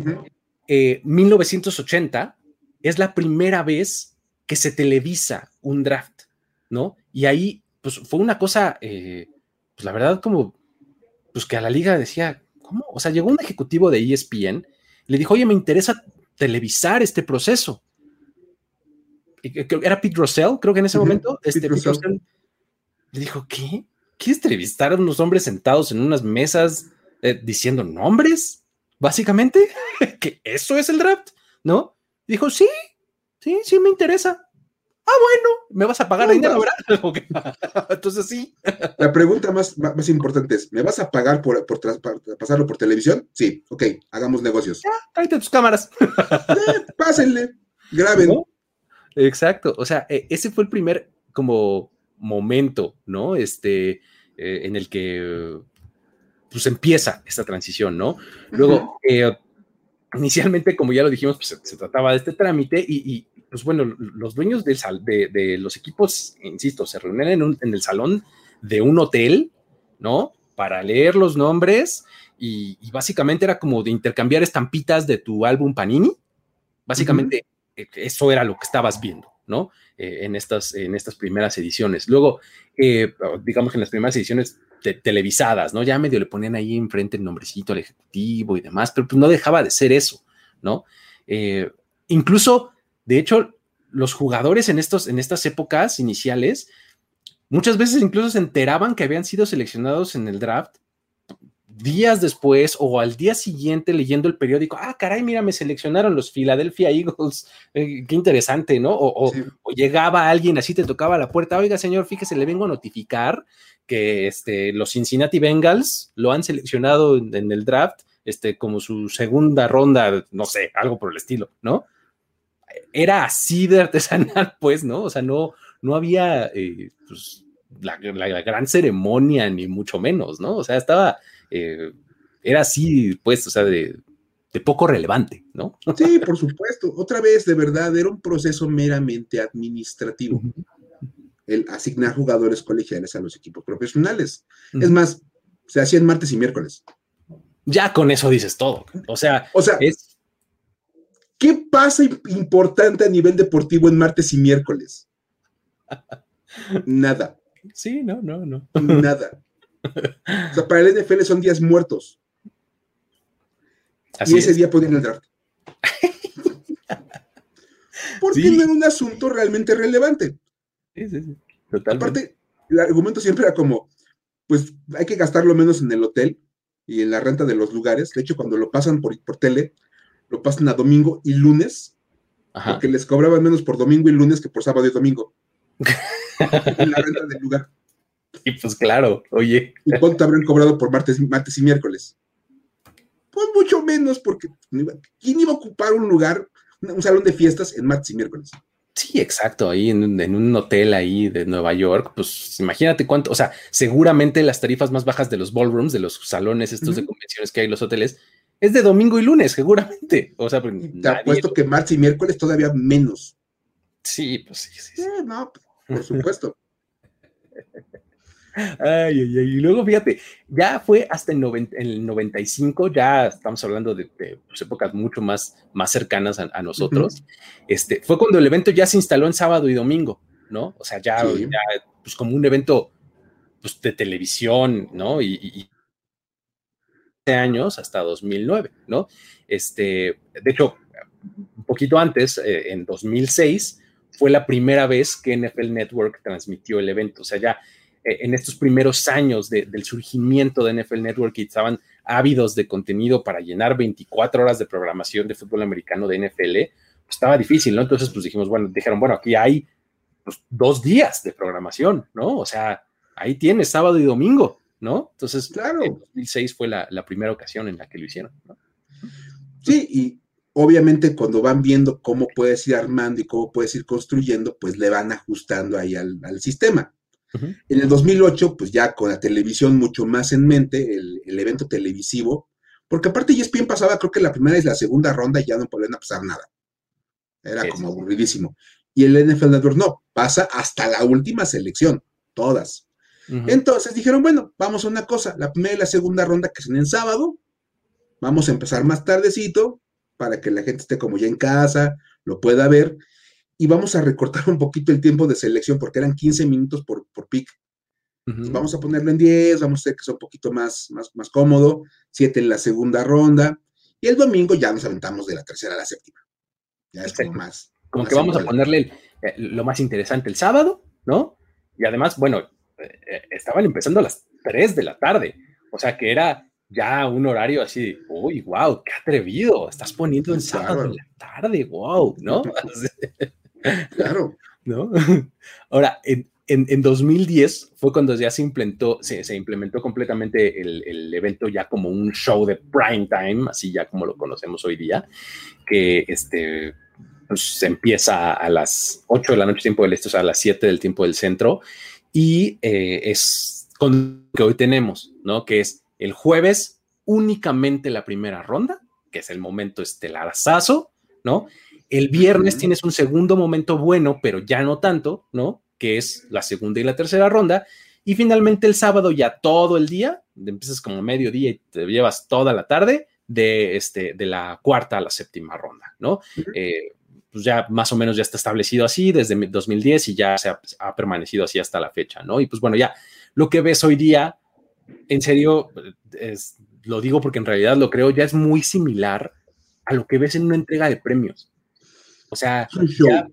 1980, eh, es la primera vez que se televisa un draft, ¿no? Y ahí, pues fue una cosa, pues la verdad, como, pues que a la liga decía, ¿cómo? O sea, llegó un ejecutivo de ESPN le dijo, oye, me interesa televisar este proceso. Era Pete Russell, creo que en ese momento, este, Pete le dijo, ¿qué? ¿Quieres televisar a unos hombres sentados en unas mesas eh, diciendo nombres? Básicamente, que eso es el draft, ¿no? dijo, sí, sí, sí me interesa. Ah, bueno, me vas a pagar dinero, ¿verdad? Entonces sí. La pregunta más, más, importante es, ¿me vas a pagar por, por, pasarlo por televisión? Sí, ok, hagamos negocios. Ya, tráete tus cámaras. pásenle, graben. Exacto, o sea, e, ese fue el primer como momento, ¿no? Este, eh, en el que pues empieza esta transición, ¿no? Luego, eh, inicialmente, como ya lo dijimos, pues se, trataba de este trámite y, pues bueno, los dueños de, los equipos, insisto, se reunían en, en, el salón de un hotel, ¿no? Para leer los nombres y, básicamente era como de intercambiar estampitas de tu álbum Panini. Básicamente e, eso era lo que estabas viendo, ¿no? Eh, en, estas, en estas primeras ediciones. Luego, eh, digamos que en las primeras ediciones televisadas, ¿no? Ya medio le ponían ahí enfrente el nombrecito al ejecutivo y demás, pero pues no dejaba de ser eso, ¿no? Eh, incluso de hecho, los jugadores en, estos, en estas épocas iniciales, muchas veces incluso se enteraban que habían sido seleccionados en el draft días después o al día siguiente leyendo el periódico, ah, caray, mira, me seleccionaron los Philadelphia Eagles, eh, qué interesante, ¿no? O, llegaba alguien así, te tocaba la puerta, oiga, señor, fíjese, le vengo a notificar que este, los Cincinnati Bengals lo han seleccionado en, en el draft este, como su segunda ronda, no sé, algo por el estilo, ¿no? Era así de artesanal, pues, ¿no? O sea, no, no había eh, pues, la, gran ceremonia, ni mucho menos, ¿no? O sea, estaba, eh, era así, pues, o sea, de, poco relevante, ¿no? Sí, por supuesto. Otra vez, de verdad, era un proceso meramente administrativo. El asignar jugadores colegiales a los equipos profesionales. Es más, se hacían martes y miércoles. Ya con eso dices todo. O sea, o sea es, ¿Qué pasa importante a nivel deportivo en martes y miércoles? Nada. Sí, no, no, no. Nada. O sea, para el NFL son días muertos. y ese día ponían el draft. Porque no era un asunto realmente relevante. Sí, sí, sí. Totalmente. Aparte, el argumento siempre era como, pues hay que gastar lo menos en el hotel y en la renta de los lugares. De hecho, cuando lo pasan por, por tele, lo pasan a domingo y lunes, porque les cobraban menos por domingo y lunes que por sábado y domingo. en la renta del lugar. Y pues claro, oye. ¿Y cuánto habrán cobrado por martes, martes y miércoles? Pues mucho menos, porque ¿quién iba a ocupar un lugar, un salón de fiestas en martes y miércoles? Sí, exacto, ahí en, en, un hotel ahí de Nueva York, pues imagínate cuánto, o sea, seguramente las tarifas más bajas de los ballrooms, de los salones estos uh -huh. de convenciones que hay en los hoteles, es de domingo y lunes, seguramente. O sea, pues, te apuesto que martes y miércoles todavía menos. Sí, pues sí, sí. sí. Eh, no, por supuesto. Ay, ay, ay, y luego fíjate, ya fue hasta el, 90, el 95, ya estamos hablando de, de pues, épocas mucho más, más cercanas a, a nosotros. Uh -huh. este, fue cuando el evento ya se instaló en sábado y domingo, ¿no? O sea, ya, sí. ya pues como un evento pues, de televisión, ¿no? Y, y, años hasta 2009, ¿no? Este, de hecho, un poquito antes, eh, en 2006, fue la primera vez que NFL Network transmitió el evento. O sea, ya eh, en estos primeros años de, del surgimiento de NFL Network y estaban ávidos de contenido para llenar 24 horas de programación de fútbol americano de NFL, pues estaba difícil, ¿no? Entonces, pues dijimos, bueno, dijeron, bueno, aquí hay pues, dos días de programación, ¿no? O sea, ahí tienes sábado y domingo, ¿no? Entonces, claro. en 2006 fue la, la primera ocasión en la que lo hicieron, ¿no? Sí, y obviamente cuando van viendo cómo puedes ir armando y cómo puedes ir construyendo, pues le van ajustando ahí al, al sistema. Uh -huh. En el 2008, pues ya con la televisión mucho más en mente, el, el evento televisivo, porque aparte ESPN pasaba, creo que la primera y la segunda ronda y ya no podían pasar nada. Era sí, como aburridísimo. Y el NFL Network no, pasa hasta la última selección, todas. Entonces dijeron, bueno, vamos a una cosa, la primera y la segunda ronda que son en sábado, vamos a empezar más tardecito para que la gente esté como ya en casa, lo pueda ver, y vamos a recortar un poquito el tiempo de selección porque eran 15 minutos por, por pick. Uh -huh. Vamos a ponerlo en 10, vamos a hacer que sea un poquito más, más, más cómodo, 7 en la segunda ronda, y el domingo ya nos aventamos de la tercera a la séptima. Ya es como más. Como más que vamos a ponerle el, eh, lo más interesante el sábado, ¿no? Y además, bueno, estaban empezando a las 3 de la tarde, o sea que era ya un horario así, uy, wow, qué atrevido, estás poniendo en sábado claro. en la tarde, wow, ¿no? claro. ¿No? Ahora, en, en, en, 2010 fue cuando ya se implementó, se, se implementó completamente el, el, evento ya como un show de prime time, así ya como lo conocemos hoy día, que este, pues, se empieza a las 8 de la noche tiempo del este, o sea, a las 7 del tiempo del centro, y eh, es con lo que hoy tenemos, ¿no? Que es el jueves únicamente la primera ronda, que es el momento estelarazazo, ¿no? El viernes uh -huh. tienes un segundo momento bueno, pero ya no tanto, ¿no? Que es la segunda y la tercera ronda. Y finalmente el sábado ya todo el día, empiezas como mediodía y te llevas toda la tarde de, este, de la cuarta a la séptima ronda, ¿no? Uh -huh. eh, pues ya más o menos ya está establecido así desde 2010 y ya se ha, ha, permanecido así hasta la fecha, ¿no? Y pues bueno, ya lo que ves hoy día, en serio, es, lo digo porque en realidad lo creo, ya es muy similar a lo que ves en una entrega de premios. O sea, ya,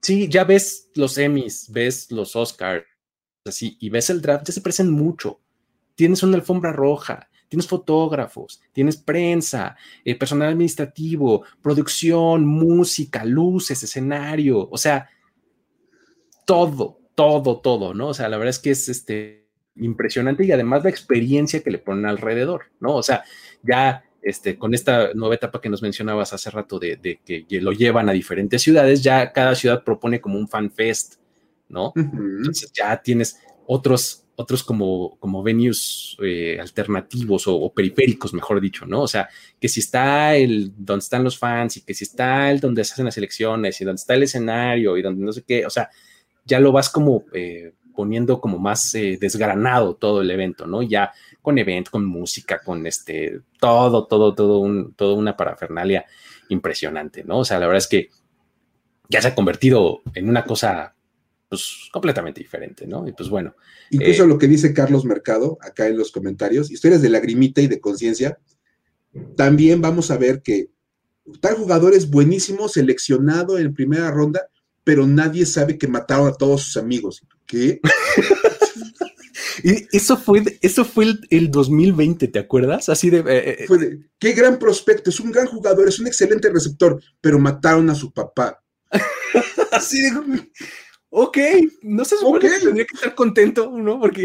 sí, ya ves los Emmys, ves los Oscars, así, y ves el draft, ya se parecen mucho. Tienes una alfombra roja, tienes fotógrafos, tienes prensa, eh, personal administrativo, producción, música, luces, escenario, o sea, todo, todo, todo, ¿no? O sea, la verdad es que es este impresionante y además la experiencia que le ponen alrededor, ¿no? O sea, ya este, con esta nueva etapa que nos mencionabas hace rato de, de que lo llevan a diferentes ciudades, ya cada ciudad propone como un fan fest, ¿no? Uh -huh. Entonces ya tienes otros otros como, como venues eh, alternativos o, o, periféricos, mejor dicho, ¿no? O sea, que si está el donde están los fans y que si está el donde se hacen las elecciones y donde está el escenario y donde no sé qué, o sea, ya lo vas como eh, poniendo como más eh, desgranado todo el evento, ¿no? Ya con evento, con música, con este, todo, todo, todo, un, todo una parafernalia impresionante, ¿no? O sea, la verdad es que ya se ha convertido en una cosa pues completamente diferente, ¿no? Y pues bueno. Incluso eh, lo que dice Carlos Mercado acá en los comentarios, historias de lagrimita y de conciencia, también vamos a ver que tal jugador es buenísimo, seleccionado en primera ronda, pero nadie sabe que mataron a todos sus amigos. ¿Qué? y eso fue, eso fue el, el, 2020, ¿te acuerdas? Así de, eh, eh de, Qué gran prospecto, es un gran jugador, es un excelente receptor, pero mataron a su papá. Así de ok, no se supone okay. que tendría que estar contento, ¿no? Porque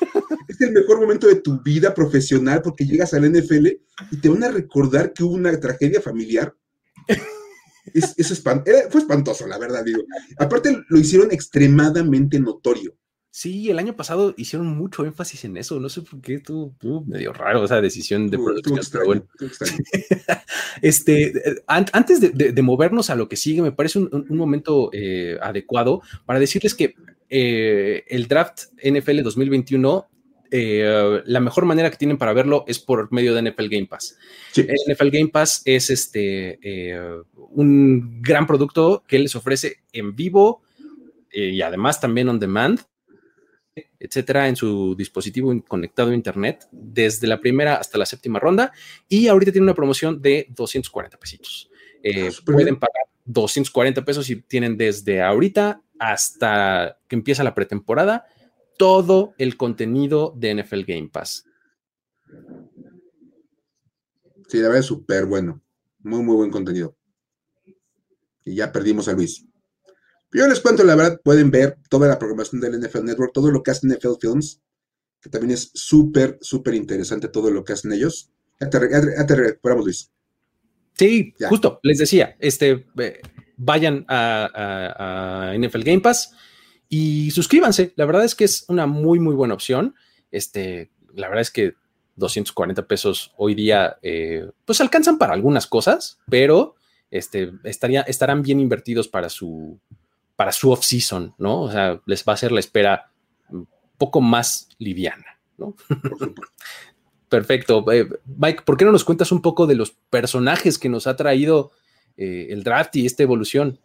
es el mejor momento de tu vida profesional porque llegas al NFL y te van a recordar que hubo una tragedia familiar. fue espantoso, la verdad, digo. Aparte, lo hicieron extremadamente notorio. Sí, el año pasado hicieron mucho énfasis en eso. No sé por qué tú, medio raro esa decisión de producción. este, antes de, movernos a lo que sigue, me parece un, momento eh, adecuado para decirles que eh, el draft NFL 2021 eh, la mejor manera que tienen para verlo es por medio de NFL Game Pass. NFL Game Pass es este un gran producto que les ofrece en vivo y además también on demand etcétera, en su dispositivo conectado a internet desde la primera hasta la séptima ronda. Y ahorita tiene una promoción de 240 pesitos. Eh, ah, pueden pagar 240 pesos y tienen desde ahorita hasta que empieza la pretemporada todo el contenido de NFL Game Pass. Sí, la verdad es súper bueno. Muy, muy buen contenido. Y ya perdimos a Luis. Yo les cuento, la verdad, pueden ver toda la programación del NFL Network, todo lo que hace NFL Films, que también es súper, súper interesante todo lo que hacen ellos. Ya te, recuperamos, Luis. Sí, justo, les decía, este, vayan a, NFL Game Pass y suscríbanse. La verdad es que es una muy, muy buena opción. Este, la verdad es que 240 pesos hoy día, eh, pues alcanzan para algunas cosas, pero este, estaría, estarán bien invertidos para su, para su off-season, ¿no? O sea, les va a hacer la espera un poco más liviana, ¿no? Perfecto. Eh, Mike, ¿por qué no nos cuentas un poco de los personajes que nos ha traído eh, el draft y esta evolución?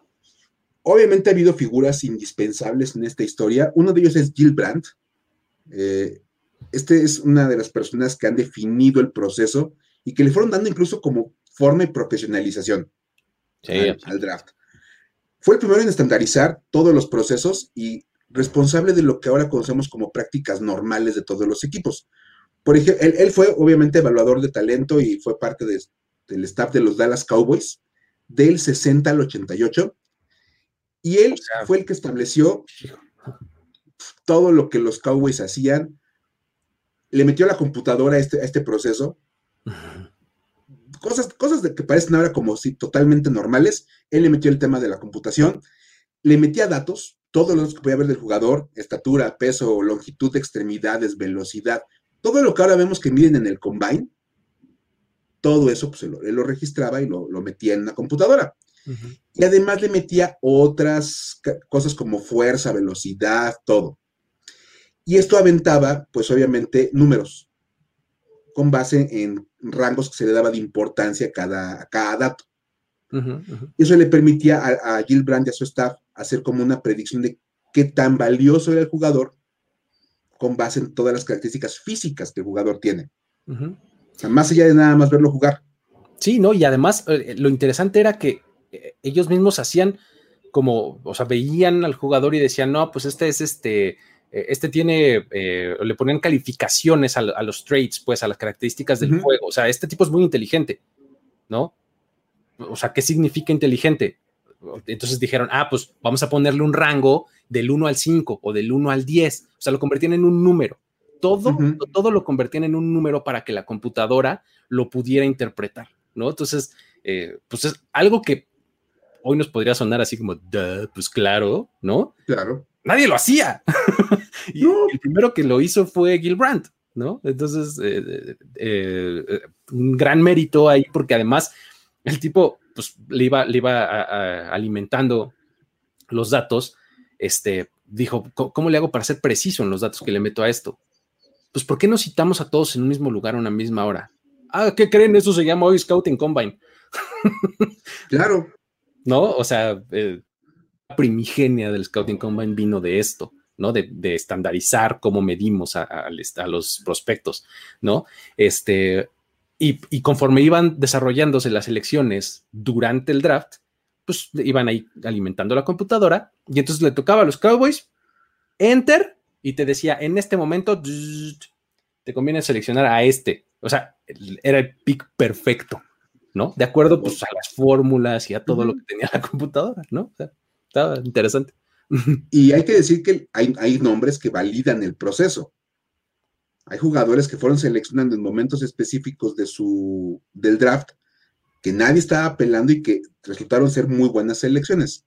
Obviamente ha habido figuras indispensables en esta historia. Uno de ellos es Jill Brandt. Eh, este es una de las personas que han definido el proceso y que le fueron dando incluso como forma y profesionalización al draft. Fue el primero en estandarizar todos los procesos y responsable de lo que ahora conocemos como prácticas normales de todos los equipos. Por ejemplo, él, fue obviamente evaluador de talento y fue parte del staff de los Dallas Cowboys del 60 al 88. Y él fue el que estableció todo lo que los Cowboys hacían. Le metió la computadora a este, a este proceso cosas, cosas de que parecen ahora como si totalmente normales. Él le metió el tema de la computación, le metía datos, todos los que podía ver del jugador, estatura, peso, longitud de extremidades, velocidad, todo lo que ahora vemos que miden en el combine, todo eso pues, él, lo, registraba y lo, metía en una computadora. Y además le metía otras cosas como fuerza, velocidad, todo. Y esto aventaba, pues obviamente, números con base en rangos que se le daba de importancia a cada, cada dato. Eso le permitía a, Gil Brand y a su staff hacer como una predicción de qué tan valioso era el jugador con base en todas las características físicas que el jugador tiene. O sea, más allá de nada más verlo jugar. Sí, ¿no? Y además eh, lo interesante era que eh, ellos mismos hacían como, o sea, veían al jugador y decían, no, pues este es este, eh, este tiene, eh, le ponen calificaciones a, los traits, pues a las características del juego. O sea, este tipo es muy inteligente, ¿no? O sea, ¿qué significa inteligente? Entonces dijeron, ah, pues vamos a ponerle un rango del 1 al 5 o del 1 al 10. O sea, lo convertían en un número. Todo, todo lo convertían en un número para que la computadora lo pudiera interpretar, ¿no? Entonces, eh, pues es algo que hoy nos podría sonar así como, pues claro, ¿no? Claro nadie lo hacía. y el primero que lo hizo fue Gil Brandt, ¿no? Entonces, eh, eh, eh, un gran mérito ahí, porque además el tipo, pues, le iba, le iba alimentando los datos, este, dijo, ¿cómo le hago para ser preciso en los datos que le meto a esto? Pues, ¿por qué no citamos a todos en un mismo lugar a una misma hora? Ah, ¿qué creen? Eso se llama hoy Scouting Combine. claro. ¿No? O sea, primigenia del Scouting Combine vino de esto, ¿no? De, estandarizar cómo medimos a, los prospectos, ¿no? Este, y, conforme iban desarrollándose las elecciones durante el draft, pues iban ahí alimentando la computadora y entonces le tocaba a los Cowboys, enter, y te decía, en este momento te conviene seleccionar a este. O sea, era el pick perfecto, ¿no? De acuerdo pues, a las fórmulas y a todo lo que tenía la computadora, ¿no? O sea, interesante. Y hay que decir que hay, nombres que validan el proceso. Hay jugadores que fueron seleccionando en momentos específicos de su, del draft que nadie estaba apelando y que resultaron ser muy buenas selecciones.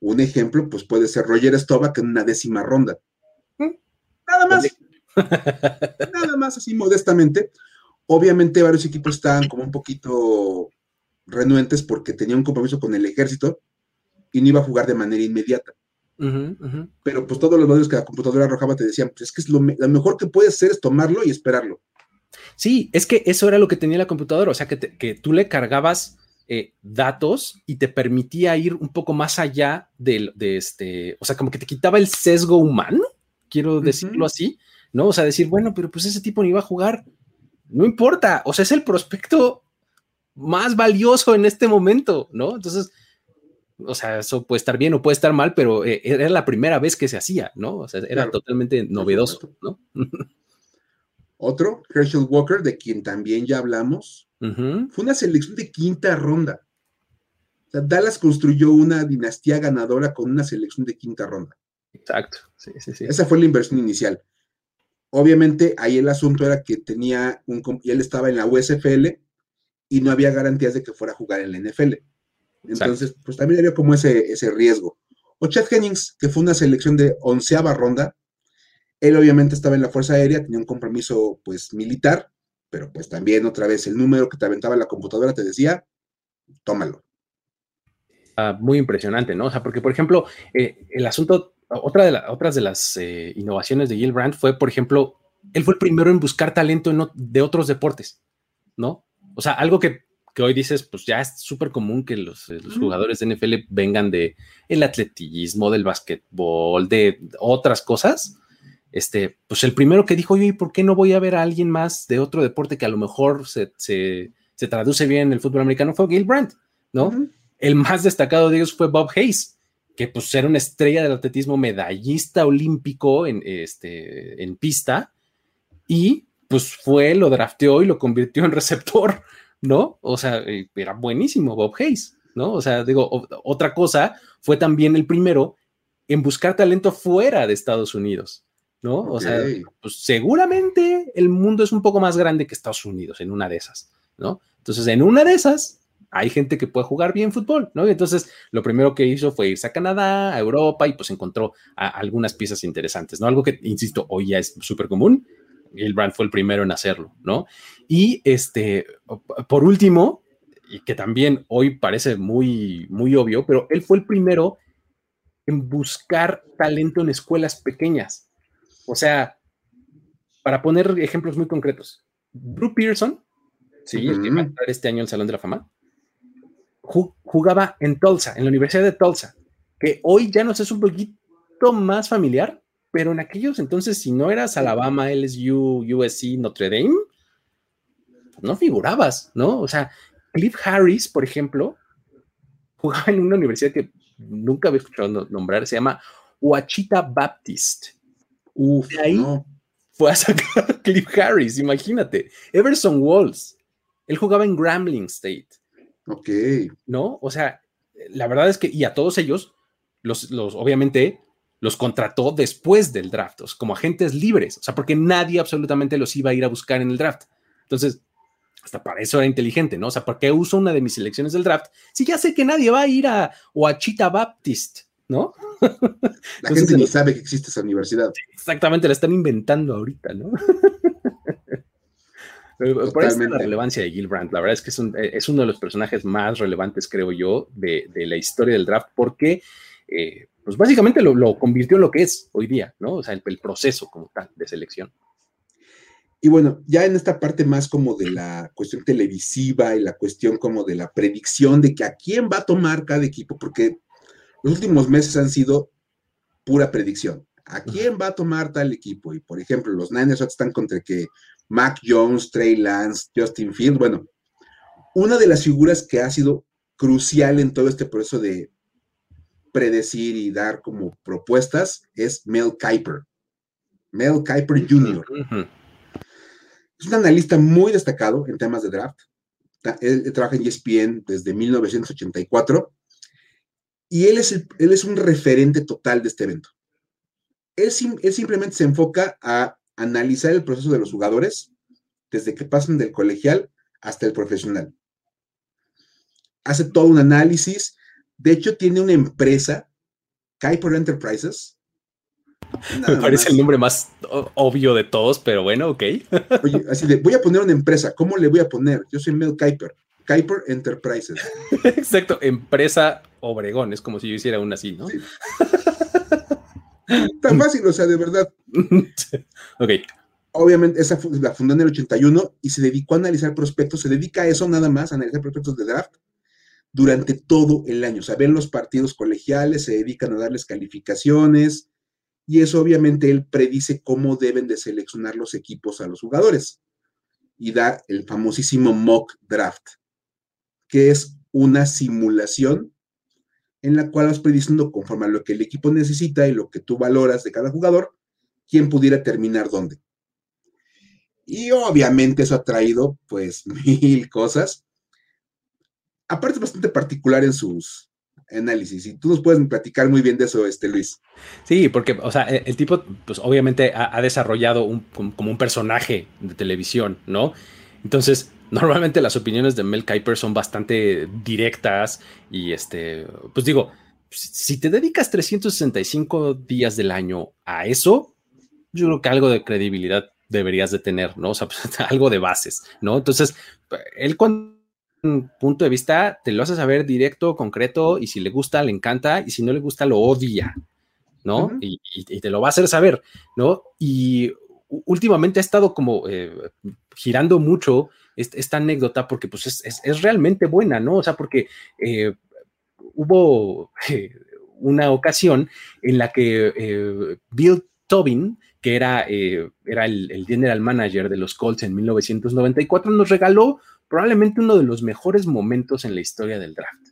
Un ejemplo, pues puede ser Roger Staubach en una décima ronda. ¿Mm? Nada más. Nada más así modestamente. Obviamente varios equipos estaban como un poquito renuentes porque tenía un compromiso con el ejército y no iba a jugar de manera inmediata. Pero pues todos los medios que la computadora arrojaba te decían, pues es que es lo, mejor que puedes hacer es tomarlo y esperarlo. Sí, es que eso era lo que tenía la computadora, o sea, que, que tú le cargabas eh, datos y te permitía ir un poco más allá de, de, este, o sea, como que te quitaba el sesgo humano, quiero decirlo así, ¿no? O sea, decir, bueno, pero pues ese tipo ni iba a jugar, no importa, o sea, es el prospecto más valioso en este momento, ¿no? Entonces, o sea, eso puede estar bien o puede estar mal, pero eh, era la primera vez que se hacía, ¿no? O sea, era totalmente novedoso, ¿no? Otro, Herschel Walker, de quien también ya hablamos, fue una selección de quinta ronda. O sea, Dallas construyó una dinastía ganadora con una selección de quinta ronda. Exacto, sí, sí, sí. Esa fue la inversión inicial. Obviamente, ahí el asunto era que tenía un, y él estaba en la USFL y no había garantías de que fuera a jugar en la NFL. Entonces, pues también había como ese, ese riesgo. O Chad Hennings, que fue una selección de onceava ronda, él obviamente estaba en la Fuerza Aérea, tenía un compromiso pues militar, pero pues también otra vez el número que te aventaba la computadora te decía, tómalo. Ah, muy impresionante, ¿no? O sea, porque por ejemplo, eh, el asunto, otra de, otras de las eh, innovaciones de Gil Brandt fue, por ejemplo, él fue el primero en buscar talento de otros deportes, ¿no? O sea, algo que que hoy dices, pues ya es súper común que los, eh, jugadores de NFL vengan de el atletismo, del básquetbol, de otras cosas. Este, pues el primero que dijo, oye, ¿por qué no voy a ver a alguien más de otro deporte que a lo mejor se, traduce bien en el fútbol americano? Fue Gil Brandt, ¿no? El más destacado de ellos fue Bob Hayes, que pues era una estrella del atletismo, medallista olímpico en, este, en pista, y pues fue, lo drafteó y lo convirtió en receptor. ¿No? O sea, eh, era buenísimo Bob Hayes, ¿no? O sea, digo, otra cosa, fue también el primero en buscar talento fuera de Estados Unidos, ¿no? O sea, pues seguramente el mundo es un poco más grande que Estados Unidos en una de esas, ¿no? Entonces, en una de esas, hay gente que puede jugar bien fútbol, ¿no? Y entonces, lo primero que hizo fue irse a Canadá, a Europa, y pues encontró algunas piezas interesantes, ¿no? Algo que, insisto, hoy ya es súper común, Brand fue el primero en hacerlo, ¿no? Y este, por último, y que también hoy parece muy, muy obvio, pero él fue el primero en buscar talento en escuelas pequeñas. O sea, para poner ejemplos muy concretos, Drew Pearson, sí, que va a entrar este año al Salón de la Fama, jugaba en Tulsa, en la Universidad de Tulsa, que hoy ya nos es un poquito más familiar, pero en aquellos entonces, si no eras Alabama, LSU, USC, Notre Dame, no figurabas, ¿no? O sea, Cliff Harris, por ejemplo, jugaba en una universidad que nunca había escuchado nombrar, se llama Ouachita Baptist. Uf, de ahí fue a sacar a Cliff Harris, imagínate. Everson Walls, él jugaba en Grambling State. Ok. ¿No? O sea, la verdad es que, y a todos ellos, los, los obviamente, los contrató después del draft, como agentes libres, o sea, porque nadie absolutamente los iba a ir a buscar en el draft. Entonces, hasta para eso era inteligente, ¿no? O sea, ¿por qué uso una de mis selecciones del draft si ya sé que nadie va a ir a Ouachita Baptist, ¿no? La gente ni sabe que existe esa universidad. Exactamente, la están inventando ahorita, ¿no? Por eso la relevancia de Gil Brandt. La verdad es que es, uno de los personajes más relevantes, creo yo, de, la historia del draft, porque eh, pues básicamente lo, convirtió en lo que es hoy día, ¿no? O sea, el, proceso como tal de selección. Y bueno, ya en esta parte más como de la cuestión televisiva y la cuestión como de la predicción de que a quién va a tomar cada equipo, porque los últimos meses han sido pura predicción. ¿A quién va a tomar tal equipo? Y por ejemplo, los Niners están contra que Mac Jones, Trey Lance, Justin Field. Bueno, una de las figuras que ha sido crucial en todo este proceso de predecir y dar como propuestas es Mel Kiper. Mel Kiper Jr. Es un analista muy destacado en temas de draft. Él, trabaja en ESPN desde 1984 y él es, él es un referente total de este evento. Él, él simplemente se enfoca a analizar el proceso de los jugadores desde que pasan del colegial hasta el profesional. hace todo un análisis. De hecho, tiene una empresa, Kuiper Enterprises. Me parece el nombre más obvio de todos, pero bueno, ok. Oye, así de, voy a poner una empresa. ¿Cómo le voy a poner? Yo soy Mel Kuiper. Kuiper Enterprises. Exacto, empresa Obregón. Es como si yo hiciera una así, ¿no? Tan fácil, o sea, de verdad. ok. Obviamente, esa la fundó en el 81 y se dedicó a analizar prospectos, se dedica a eso nada más, a analizar prospectos de draft durante todo el año. O sea, ven los partidos colegiales, se dedican a darles calificaciones y eso obviamente él predice cómo deben de seleccionar los equipos a los jugadores y da el famosísimo mock draft, que es una simulación en la cual vas prediciendo conforme a lo que el equipo necesita y lo que tú valoras de cada jugador, quién pudiera terminar dónde. Y obviamente eso ha traído pues mil cosas. Aparte es bastante particular en sus análisis y tú nos puedes platicar muy bien de eso, este Luis. Sí, porque, o sea, el, tipo, pues obviamente ha, desarrollado un, como un personaje de televisión, ¿no? Entonces, normalmente las opiniones de Mel Kiper son bastante directas y, este, pues digo, si te dedicas 365 días del año a eso, yo creo que algo de credibilidad deberías de tener, ¿no? O sea, pues, algo de bases, ¿no? Entonces, él un punto de vista te lo hace saber directo, concreto, y si le gusta, le encanta, y si no le gusta, lo odia, ¿no? y, te lo va a hacer saber, ¿no? Y últimamente ha estado como eh, girando mucho esta anécdota porque pues es, realmente buena, ¿no? O sea, porque eh, hubo una ocasión en la que Bill Tobin que era, eh, era el, general manager de los Colts en 1994, nos regaló probablemente uno de los mejores momentos en la historia del draft.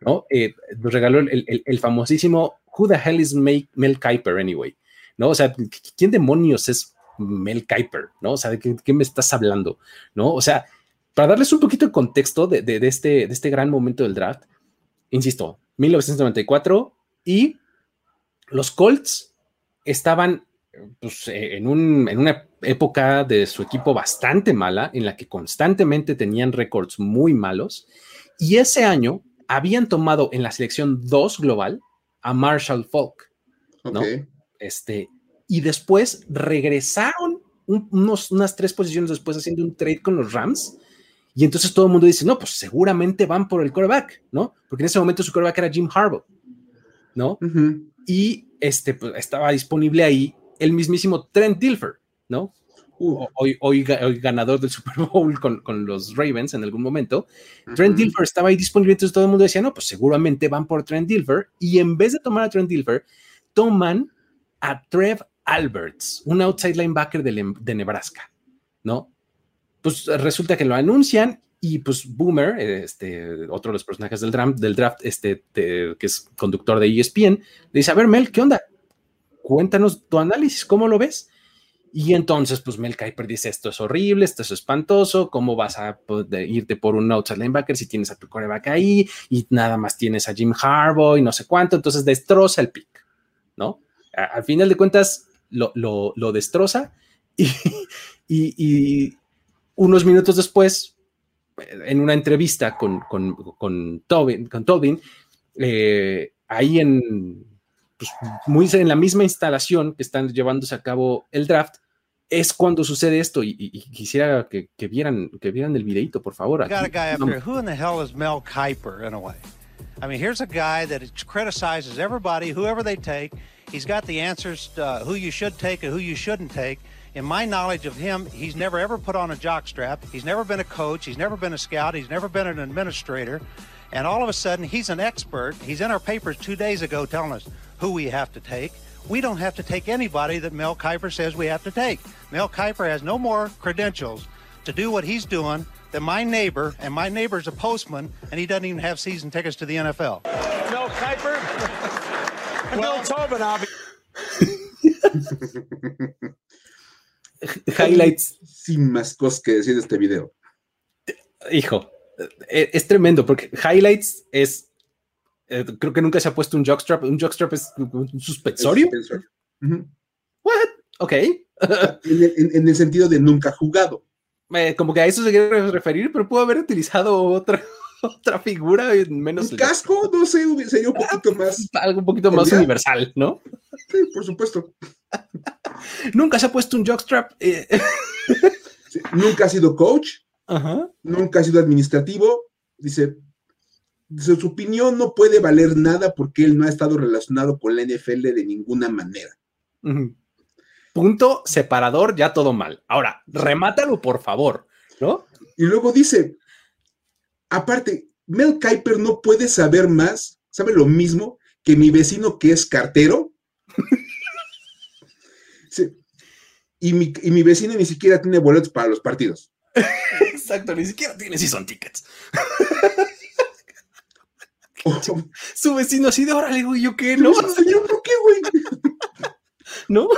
¿no? Eh, nos regaló el, famosísimo Who the hell is Mel Kiper anyway? ¿No? O sea, ¿quién demonios es Mel Kiper? ¿No? O sea, ¿de qué, me estás hablando? ¿No? O sea, para darles un poquito de contexto de, este, de este gran momento del draft, insisto, 1994 y los Colts estaban pues, eh, en, una época de su equipo bastante mala, en la que constantemente tenían récords muy malos, y ese año habían tomado en la selección 2 global a Marshall Falk, ¿no? Este, y después regresaron unos, unas tres posiciones después haciendo un trade con los Rams, y entonces todo el mundo dice, no, pues seguramente van por el quarterback, ¿no? Porque en ese momento su quarterback era Jim Harbaugh, ¿no? Y este, pues, estaba disponible ahí el mismísimo Trent Dilfer, ¿no? Uh. Hoy, hoy, ganador del Super Bowl con, los Ravens en algún momento. Trent Dilfer estaba ahí disponible, entonces todo el mundo decía, no, pues seguramente van por Trent Dilfer. Y en vez de tomar a Trent Dilfer, toman a Trev Alberts, un outside linebacker de, Nebraska, ¿no? Pues resulta que lo anuncian y pues Boomer, este, otro de los personajes del draft, del draft este, que es conductor de ESPN, le dice, a ver, Mel, ¿qué onda? cuéntanos tu análisis, ¿cómo lo ves? Y entonces, pues Mel Kiper dice, esto es horrible, esto es espantoso, ¿cómo vas a irte por un outside linebacker si tienes a tu coreback ahí y nada más tienes a Jim Harbaugh y no sé cuánto? Entonces destroza el pick, ¿no? al final de cuentas, lo, destroza y, unos minutos después, en una entrevista con, con, Tobin, con Tobin eh, ahí en, pues, muy en la misma instalación que están llevándose a cabo el draft, es cuando sucede esto y, y, quisiera que, que, vieran que vieran el videito, por favor. Got a guy up here. Who in the hell is Mel Kiper in a way? I mean, here's a guy that criticizes everybody, whoever they take. He's got the answers to, uh, who you should take and who you shouldn't take. In my knowledge of him, he's never ever put on a jockstrap. He's never been a coach. He's never been a scout. He's never been an administrator. And all of a sudden, he's an expert. He's in our papers two days ago telling us who we have to take. We don't have to take anybody that Mel Kiper says we have to take. Mel Kiper has no more credentials to do what he's doing than my neighbor, and my neighbor's a postman, and he doesn't even have season tickets to the NFL. Mel Kiper? well, Bill Tobin, I'll. Highlights. Sin más cosas que decir de este video. Hijo, es tremendo porque Highlights es, eh, creo que nunca se ha puesto un jockstrap. Un jockstrap es un suspensorio. What? Ok. en, el, sentido de nunca jugado. Eh, como que a eso se quiere referir, pero puedo haber utilizado otra, otra figura menos. ¿Un casco? No sé, sería un poquito ah, más. Algo un poquito más universal, ¿no? Sí, por supuesto. Nunca se ha puesto un jockstrap. Eh. nunca ha sido coach. Nunca ha sido administrativo. Dice, su opinión no puede valer nada porque él no ha estado relacionado con la NFL de ninguna manera. Punto separador, ya todo mal. Ahora, remátalo, por favor, ¿no? Y luego dice, aparte, Mel Kiper no puede saber más, sabe lo mismo que mi vecino que es cartero. y, mi, y mi vecino ni siquiera tiene boletos para los partidos. Exacto, ni siquiera tiene son tickets. Su vecino así de órale, güey, ¿yo qué? No, señor, ¿por qué, güey? ¿No?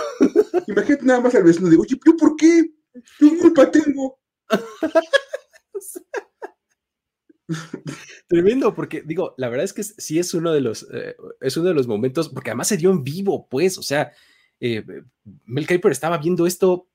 Imagínate nada más al vecino de, oye, ¿yo por qué? ¿Qué culpa tengo? Tremendo, porque digo, la verdad es que sí es uno de los, eh, es uno de los momentos, porque además se dio en vivo, pues, o sea, eh, Mel Kiper estaba viendo esto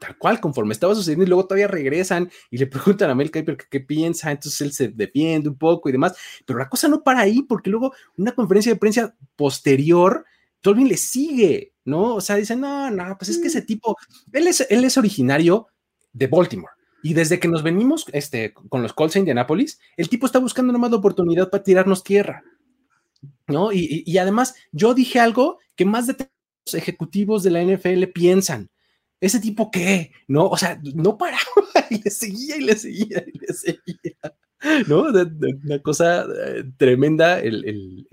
tal cual, conforme estaba sucediendo, y luego todavía regresan y le preguntan a Mel Kiper qué piensa, entonces él se defiende un poco y demás, pero la cosa no para ahí, porque luego una conferencia de prensa posterior, Tolvin le sigue, ¿no? O sea, dice, no, no, pues es que ese tipo, él es, él es originario de Baltimore. Y desde que nos venimos este, con los Colts de Indianapolis, el tipo está buscando nomás la oportunidad para tirarnos tierra. ¿No? Y, y además, yo dije algo que más de los ejecutivos de la NFL piensan ¿ese tipo qué? ¿No? O sea, no paraba y le seguía y le seguía y le seguía. ¿No? Una cosa eh, tremenda el,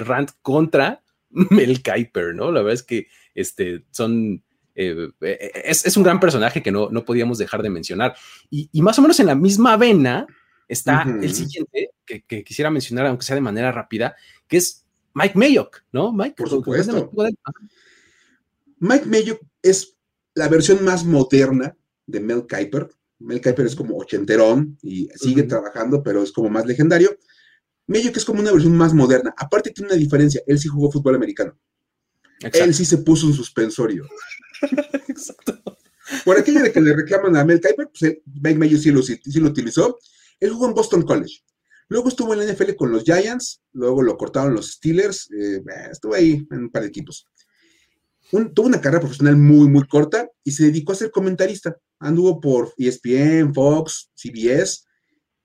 rant contra Mel Kiper, ¿no? La verdad es que este, son... Eh, eh, es, un gran personaje que no, no podíamos dejar de mencionar. Y, más o menos en la misma vena está el siguiente que, quisiera mencionar, aunque sea de manera rápida, que es Mike Mayock, ¿no? Mike, por supuesto. Mike Mayock es la versión más moderna de Mel Kiper. Mel Kiper es como ochenterón y sigue trabajando, pero es como más legendario. Mello que es como una versión más moderna. Aparte tiene una diferencia, él sí jugó fútbol americano. Él sí se puso un suspensorio. Exacto. Por aquello de que le reclaman a Mel Kiper, pues Mike Mayo sí lo, sí lo utilizó. Él jugó en Boston College. Luego estuvo en la NFL con los Giants, luego lo cortaron los Steelers, eh, estuvo ahí en un par de equipos tuvo una carrera profesional muy, muy corta y se dedicó a ser comentarista. Anduvo por ESPN, Fox, CBS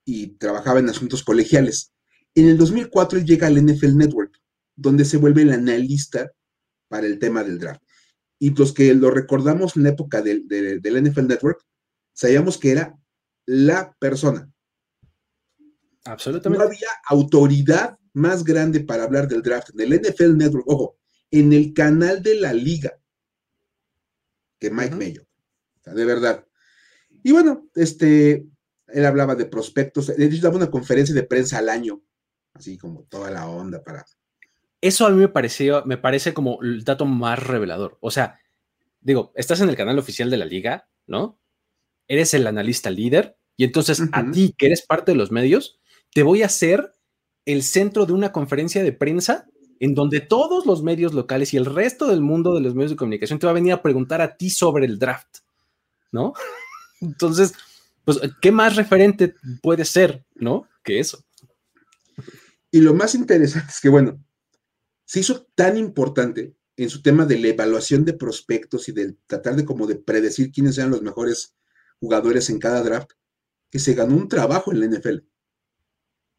y trabajaba en asuntos colegiales. En el 2004 él llega al NFL Network, donde se vuelve el analista para el tema del draft. Y los que lo recordamos en la época del, del NFL Network, sabíamos que era la persona. Absolutamente. No había autoridad más grande para hablar del draft en el NFL Network. Ojo, en el canal de la liga que Mike Mayo. de verdad. Y bueno, este, él hablaba de prospectos, de hecho daba una conferencia de prensa al año, así como toda la onda para... Eso a mí me pareció, me parece como el dato más revelador. O sea, digo, estás en el canal oficial de la liga, ¿no? Eres el analista líder y entonces a ti, que eres parte de los medios, te voy a hacer el centro de una conferencia de prensa en donde todos los medios locales y el resto del mundo de los medios de comunicación te va a venir a preguntar a ti sobre el draft, ¿no? Entonces, pues, ¿qué más referente puede ser, ¿no? Que eso. Y lo más interesante es que, bueno, se hizo tan importante en su tema de la evaluación de prospectos y de tratar de como de predecir quiénes sean los mejores jugadores en cada draft, que se ganó un trabajo en la NFL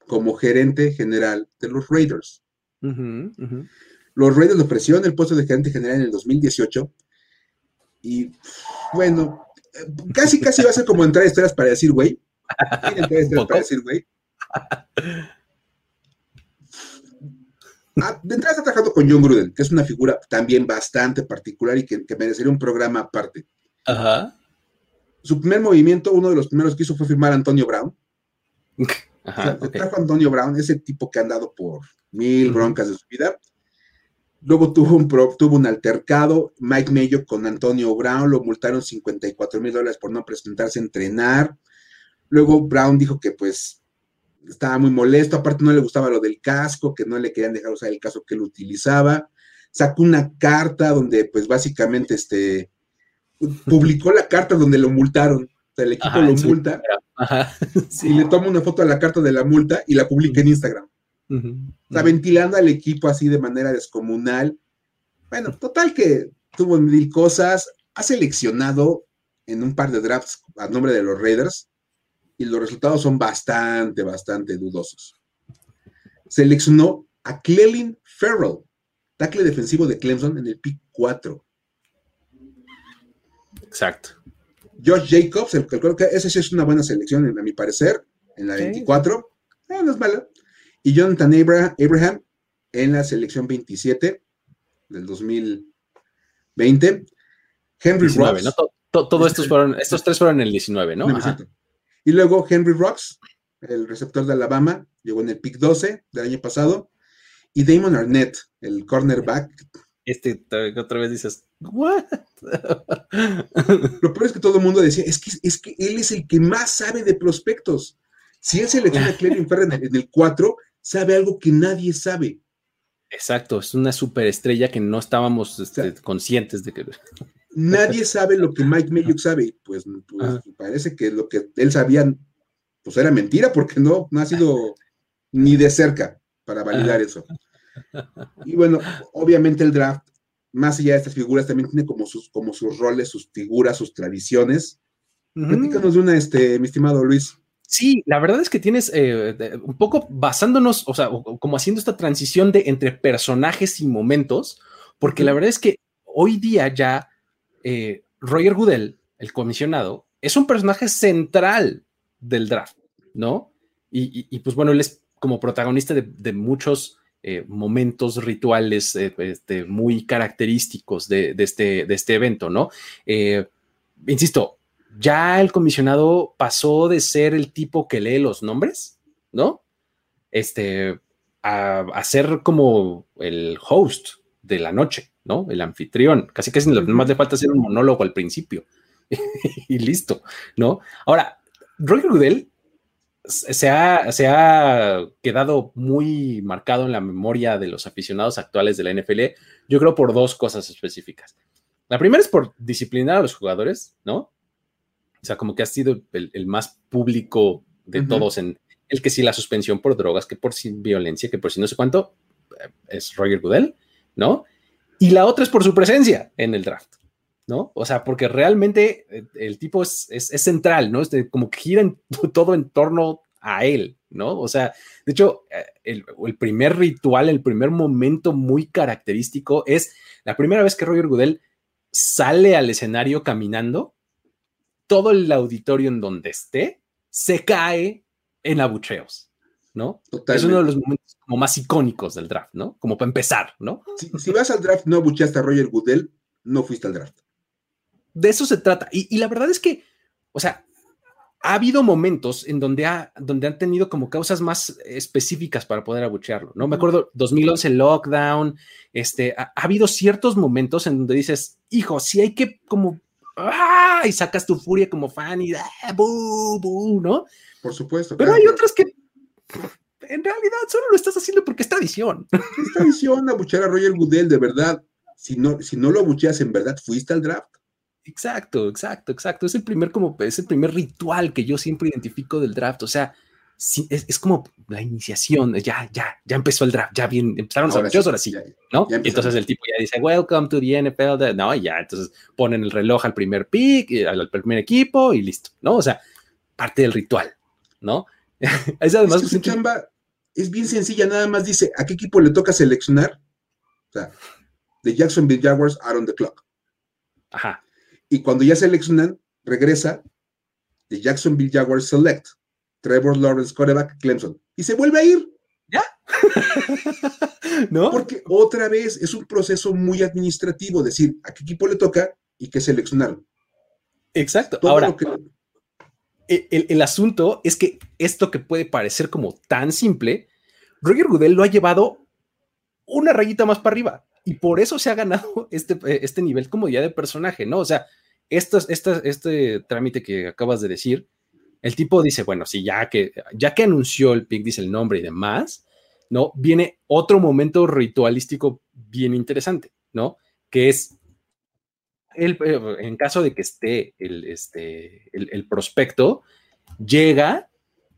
como gerente general de los Raiders. Los Raiders le ofrecieron el puesto de gerente general en el 2018 y bueno, casi casi va a ser como entrar a historias para decir, güey. Entrar para decir, güey. Ah, de entrada está trabajando con John Gruden, que es una figura también bastante particular y que, merecería un programa aparte. Ajá. Su primer movimiento, uno de los primeros que hizo fue firmar a Antonio Brown. Ajá, Trajo a Antonio Brown, ese tipo que ha andado por mil broncas de su vida. Luego tuvo un, tuvo un altercado, Mike Mayo con Antonio Brown, lo multaron 54 mil dólares por no presentarse a entrenar. Luego Brown dijo que pues estaba muy molesto, aparte no le gustaba lo del casco, que no le querían dejar usar el casco que él utilizaba. Sacó una carta donde pues básicamente este, publicó la carta donde lo multaron. El equipo lo multa y le toma una foto a la carta de la multa y la publica en Instagram. Está ventilando al equipo así de manera descomunal. Bueno, total que tuvo mil cosas. Ha seleccionado en un par de drafts a nombre de los Raiders y los resultados son bastante, bastante dudosos. Seleccionó a Clelin Farrell, tackle defensivo de Clemson en el pick 4. Exacto. Josh Jacobs, el, creo que esa sí es una buena selección, a mi parecer, en la 24. Eh, no es mala. Y Jonathan Abraham en la selección 27 del 2020. Henry Rocks. Todos estos fueron, estos tres fueron en el 19, ¿no? Y luego Henry Rocks, el receptor de Alabama, llegó en el pick 12 del año pasado. Y Damon Arnett, el cornerback. Este otra vez dices, ¿what? Lo peor es que todo el mundo decía, es que, es que él es el que más sabe de prospectos. Si él selecciona a Clevin Ferrer en el 4, sabe algo que nadie sabe. Exacto, es una superestrella que no estábamos este, conscientes de que. Nadie sabe lo que Mike Mayock sabe. Pues, pues parece que lo que él sabía, pues era mentira, porque no, no ha sido ni de cerca para validar eso. Y bueno, obviamente el draft, más allá de estas figuras, también tiene como sus, como sus roles, sus figuras, sus tradiciones. Platícanos de una, este, mi estimado Luis. Sí, la verdad es que tienes eh, un poco basándonos, o sea, como haciendo esta transición de entre personajes y momentos, porque la verdad es que hoy día ya eh, Roger Goodell, el comisionado, es un personaje central del draft, ¿no? Y, pues bueno, él es como protagonista de, muchos eh, momentos rituales este, muy característicos de, este, de este evento, ¿no? insisto, ya el comisionado pasó de ser el tipo que lee los nombres, ¿no? Este, a, ser como el host de la noche, ¿no? El anfitrión. Casi lo más le falta hacer un monólogo al principio. y listo, ¿no? Ahora, Roger Goodell se ha, se ha, quedado muy marcado en la memoria de los aficionados actuales de la NFL, yo creo por dos cosas específicas. La primera es por disciplinar a los jugadores, ¿no? O sea, como que ha sido el, más público de todos en el que sí la suspensión por drogas, que por sí violencia, que por sí no sé cuánto, eh, es Roger Goodell, ¿no? Y la otra es por su presencia en el draft, ¿no? O sea, porque realmente eh, el tipo es, es, central, ¿no? Es como que gira todo en torno a él, ¿no? O sea, de hecho, eh, el, el, primer ritual, el primer momento muy característico es la primera vez que Roger Goodell sale al escenario caminando todo el auditorio en donde esté se cae en abucheos, ¿no? Es uno de los momentos como más icónicos del draft, ¿no? Como para empezar, ¿no? Si, vas al draft no abucheaste a Roger Goodell, no fuiste al draft. De eso se trata. Y, la verdad es que, o sea, ha habido momentos en donde, ha, donde han tenido como causas más específicas para poder abuchearlo, ¿no? Me acuerdo 2011 lockdown, este, ha, ha, habido ciertos momentos en donde dices, hijo, si hay que como ¡ah! y sacas tu furia como fan y ¡ah! ¡bu! ¿no? Por supuesto. Pero hay otras que en realidad solo lo estás haciendo porque es tradición. Es tradición abuchear a Roger Goodell, de verdad. Si no, si no lo abucheas en verdad, fuiste al draft. Exacto, exacto, exacto. Es el primer como es el primer ritual que yo siempre identifico del draft. O sea, es, como la iniciación, ya, ya, ya empezó el draft, ya bien, empezaron ahora sí, ahora sí, ¿no? entonces el tipo ya dice, welcome to the NFL, no, ya, entonces ponen el reloj al primer pick, al primer equipo y listo, ¿no? O sea, parte del ritual, ¿no? es además... Es chamba es bien sencilla, nada más dice, ¿a qué equipo le toca seleccionar? O sea, de Jacksonville Jaguars out on the clock. Ajá. Y cuando ya seleccionan, regresa de Jacksonville Jaguars Select Trevor Lawrence, coreback, Clemson. Y se vuelve a ir. ¿Ya? ¿No? Porque otra vez es un proceso muy administrativo, decir a qué equipo le toca y qué seleccionar. Exacto. Ahora, el, asunto es que esto que puede parecer como tan simple, Roger Goodell lo ha llevado una rayita más para arriba y por eso se ha ganado este, este nivel como ya de personaje, ¿no? O sea, esto, este trámite que acabas de decir el tipo dice, bueno, sí, ya que, ya que anunció el pick, dice el nombre y demás, ¿no? Viene otro momento ritualístico bien interesante, ¿no? Que es eh, en caso de que esté el, este, el, prospecto, llega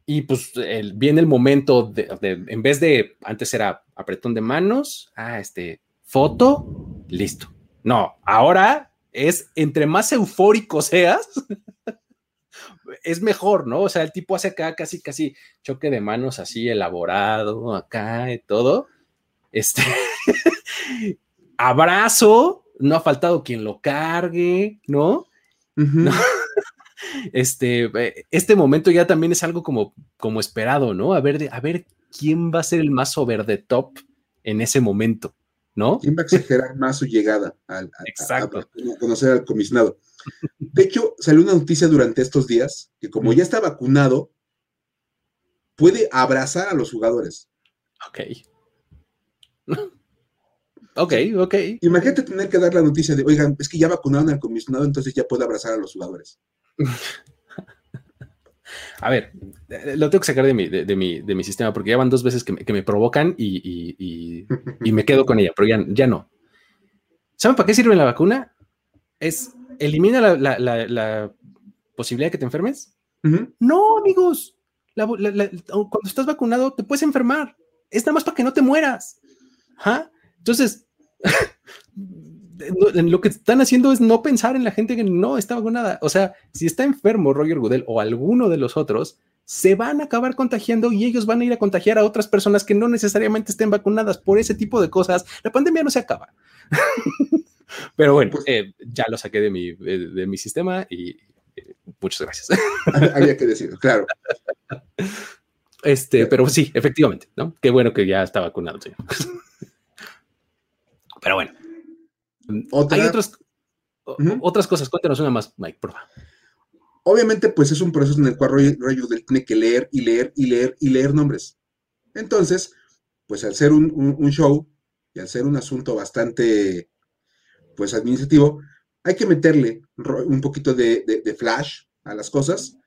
y pues viene el momento de, en vez de, antes era apretón de manos, ah, este, foto, listo. No, ahora es entre más eufórico seas, es mejor, ¿no? O sea, el tipo hace acá casi, casi choque de manos así elaborado, acá y todo. Este, abrazo, no ha faltado quien lo cargue, ¿no? Este, eh, este momento ya también es algo como, como esperado, ¿no? A ver, a ver quién va a ser el más over the top en ese momento, ¿no? ¿Quién va a exagerar más su llegada al, a, conocer al comisionado? De hecho, salió una noticia durante estos días que como ya está vacunado, puede abrazar a los jugadores. Ok. Ok, ok. Imagínate tener que dar la noticia de, oigan, es que ya vacunaron al comisionado, entonces ya puede abrazar a los jugadores. A ver, eh, lo tengo que sacar de mi, de, mi, sistema porque ya van dos veces que me, provocan y, me quedo con ella, pero ya, ya no. ¿Saben para qué sirve la vacuna? Es elimina la, posibilidad de que te enfermes. No, amigos. cuando estás vacunado te puedes enfermar. Es nada más para que no te mueras. Entonces, lo que están haciendo es no pensar en la gente que no está vacunada. O sea, si está enfermo Roger Goodell o alguno de los otros, se van a acabar contagiando y ellos van a ir a contagiar a otras personas que no necesariamente estén vacunadas por ese tipo de cosas. La pandemia no se acaba. Pero bueno, pues eh, ya lo saqué de mi, de, mi sistema y eh, muchas gracias. Había que decirlo, claro. Este, pero sí, efectivamente, ¿no? Qué bueno que ya está vacunado, señor. Pero bueno, hay otras, otras cosas. Cuéntanos una más, Mike, por favor. Obviamente, pues es un proceso en el cual Roger del tiene que leer y leer y leer y leer nombres. Entonces, pues al ser un, show y al ser un asunto bastante, pues administrativo, hay que meterle un poquito de, flash a las cosas.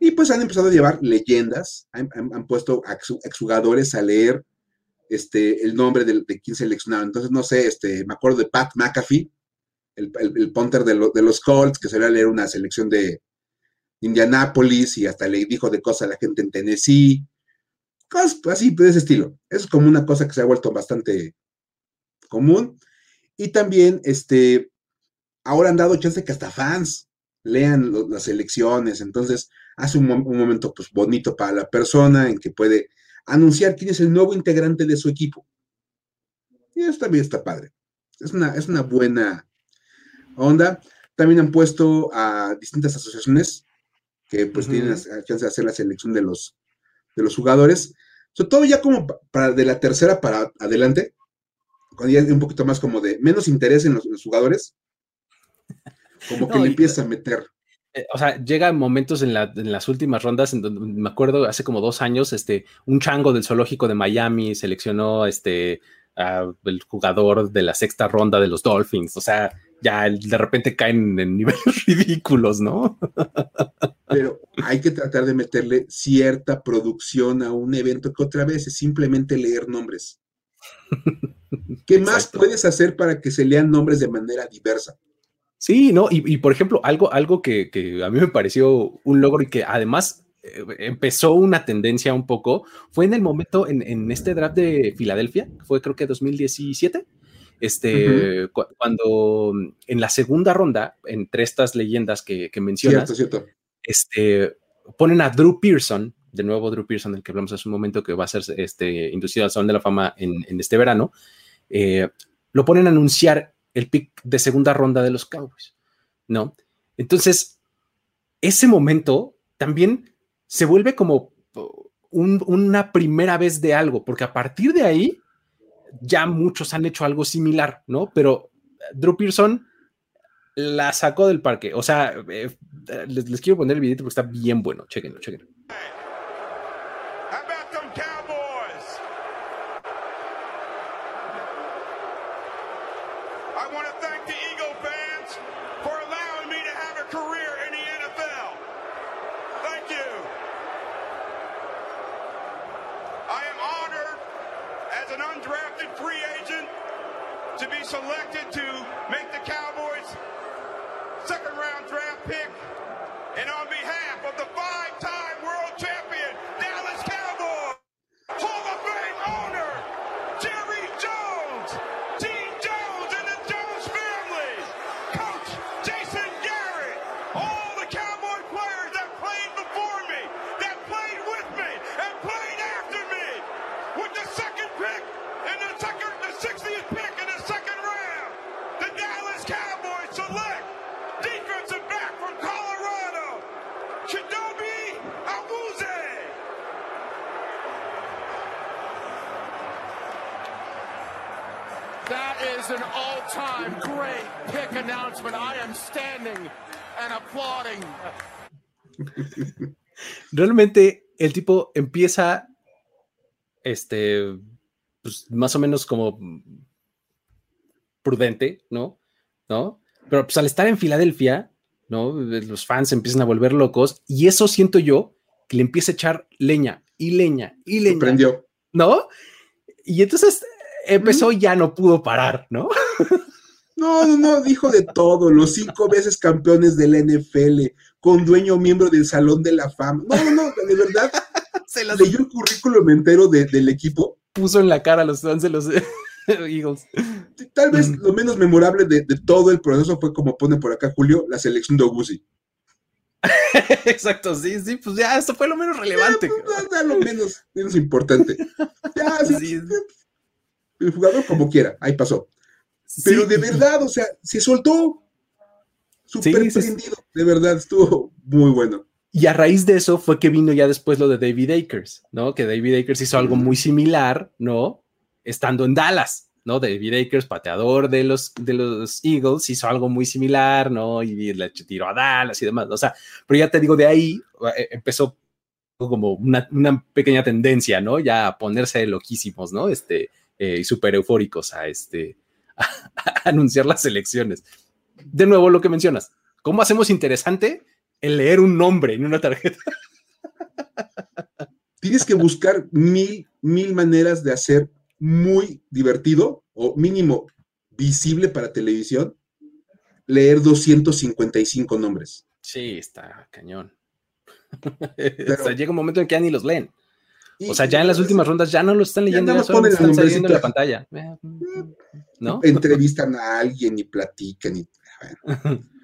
Y pues han empezado a llevar leyendas, han, puesto a exjugadores a leer este, el nombre de, de quién seleccionaba. Entonces, no sé, este, me acuerdo de Pat McAfee, el, el, punter de, los Colts, que se a leer una selección de Indianápolis y hasta le dijo de cosas a la gente en Tennessee. Cosas así, de ese estilo. Es como una cosa que se ha vuelto bastante común. Y también, este, ahora han dado chance que hasta fans lean las elecciones. Entonces, hace un, un momento pues bonito para la persona en que puede anunciar quién es el nuevo integrante de su equipo. Y eso también está padre. Es una, es una buena onda. También han puesto a distintas asociaciones que pues tienen la chance de hacer la selección de los, de los jugadores. Sobre todo ya como para de la tercera para adelante, cuando ya un poquito más como de menos interés en los, jugadores, como que le empieza a meter. Eh, o sea, llega momentos en, las últimas rondas, en donde me acuerdo hace como dos años, este, un chango del zoológico de Miami seleccionó este, el jugador de la sexta ronda de los Dolphins. O sea, ya de repente caen en niveles ridículos, ¿no? Pero hay que tratar de meterle cierta producción a un evento que otra vez es simplemente leer nombres. ¿Qué más puedes hacer para que se lean nombres de manera diversa? Sí, no, y, por ejemplo, algo, algo que, a mí me pareció un logro y que además eh, empezó una tendencia un poco, fue en el momento en, este draft de Filadelfia, fue creo que 2017, este, cuando en la segunda ronda, entre estas leyendas que, mencionas, Este, ponen a Drew Pearson, de nuevo Drew Pearson, del que hablamos hace un momento, que va a ser este, inducido al Salón de la Fama en, este verano, eh, lo ponen a anunciar el pick de segunda ronda de los Cowboys, ¿no? Entonces, ese momento también se vuelve como una primera vez de algo, porque a partir de ahí ya muchos han hecho algo similar, ¿no? Pero Drew Pearson la sacó del parque. O sea, eh, les, quiero poner el video porque está bien bueno. Chequenlo, chequenlo. Realmente el tipo empieza, este, pues más o menos como prudente, ¿no? ¿No? Pero pues al estar en Filadelfia, ¿no? Los fans empiezan a volver locos y eso siento yo que le empieza a echar leña y leña y leña. Prendió. ¿No? Y entonces empezó y ya no pudo parar, ¿no? No, no, no, dijo de todo, los cinco veces campeones del NFL, con dueño miembro del Salón de la Fama. No, no, no, de verdad, se leyó el currículum entero del equipo. Puso en la cara a los fans de los Eagles. Tal vez mm. lo menos memorable de, todo el proceso fue, como pone por acá Julio, la selección de Ogusi. Exacto, sí, sí, pues ya, esto fue lo menos relevante. Ya, lo menos, menos importante. Ya, sí, el jugador como quiera, ahí pasó. Pero de verdad, o sea, se soltó súper prendido. De verdad, estuvo muy bueno. Y a raíz de eso fue que vino ya después lo de David Akers, ¿no? Que David Akers hizo algo muy similar, ¿no? Estando en Dallas, ¿no? David Akers, pateador de los, de los Eagles, hizo algo muy similar, ¿no? Y le tiró a Dallas y demás. O sea, pero ya te digo, de ahí eh, empezó como una, pequeña tendencia, ¿no? Ya a ponerse loquísimos, ¿no? Este, eh, y súper eufóricos a este, anunciar las elecciones. De nuevo, lo que mencionas, ¿cómo hacemos interesante el leer un nombre en una tarjeta? Tienes que buscar mil, mil maneras de hacer muy divertido o mínimo visible para televisión leer 255 nombres. Sí, está cañón. llega un momento en que ya ni los leen. O sea, ya en las últimas rondas ya no lo están leyendo, ya solo están saliendo en la pantalla. Eh, ¿no? Entrevistan a alguien y platican y...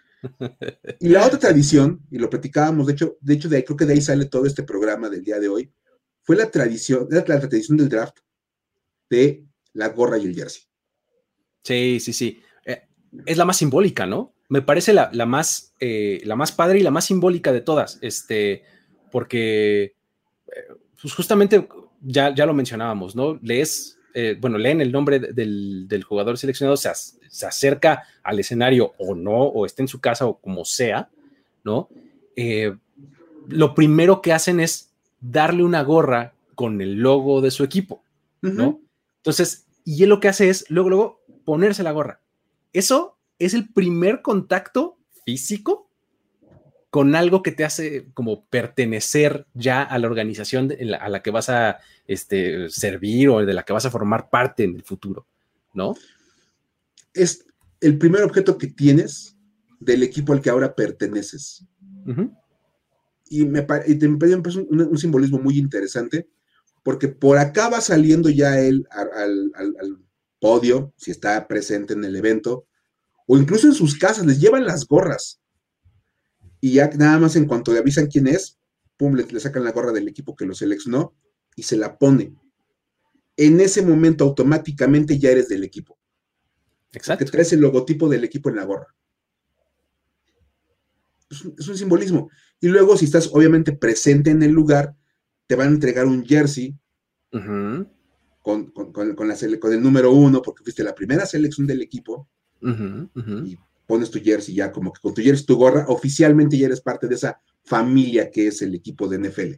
Y la otra tradición, y lo platicábamos, de hecho, de hecho, de ahí creo que de ahí sale todo este programa del día de hoy, fue la tradición, la, tradición del draft de la gorra y el jersey. Sí, sí, sí. Eh, es la más simbólica, ¿no? Me parece la, más, eh, la más padre y la más simbólica de todas, este, porque, eh, pues justamente ya, ya lo mencionábamos, ¿no? Lees eh, bueno, leen el nombre del, jugador seleccionado, se, se, acerca al escenario o no, o está en su casa o como sea, ¿no? Eh, lo primero que hacen es darle una gorra con el logo de su equipo, ¿no? Entonces, y él lo que hace es luego, luego ponerse la gorra. Eso es el primer contacto físico con algo que te hace como pertenecer ya a la organización a la que vas a este, servir o de la que vas a formar parte en el futuro, ¿no? Es el primer objeto que tienes del equipo al que ahora perteneces. Y me, parece un, simbolismo muy interesante, porque por acá va saliendo ya él al, al podio, si está presente en el evento, o incluso en sus casas, les llevan las gorras y ya nada más en cuanto le avisan quién es, pum, le, sacan la gorra del equipo que lo seleccionó y se la pone. En ese momento automáticamente ya eres del equipo. Exacto. Te traes el logotipo del equipo en la gorra. Es un, simbolismo. Y luego, si estás obviamente presente en el lugar, te van a entregar un jersey con, el número uno, porque fuiste la primera selección del equipo pones tu jersey ya, como que con tu jersey, tu gorra, oficialmente ya eres parte de esa familia que es el equipo de NFL.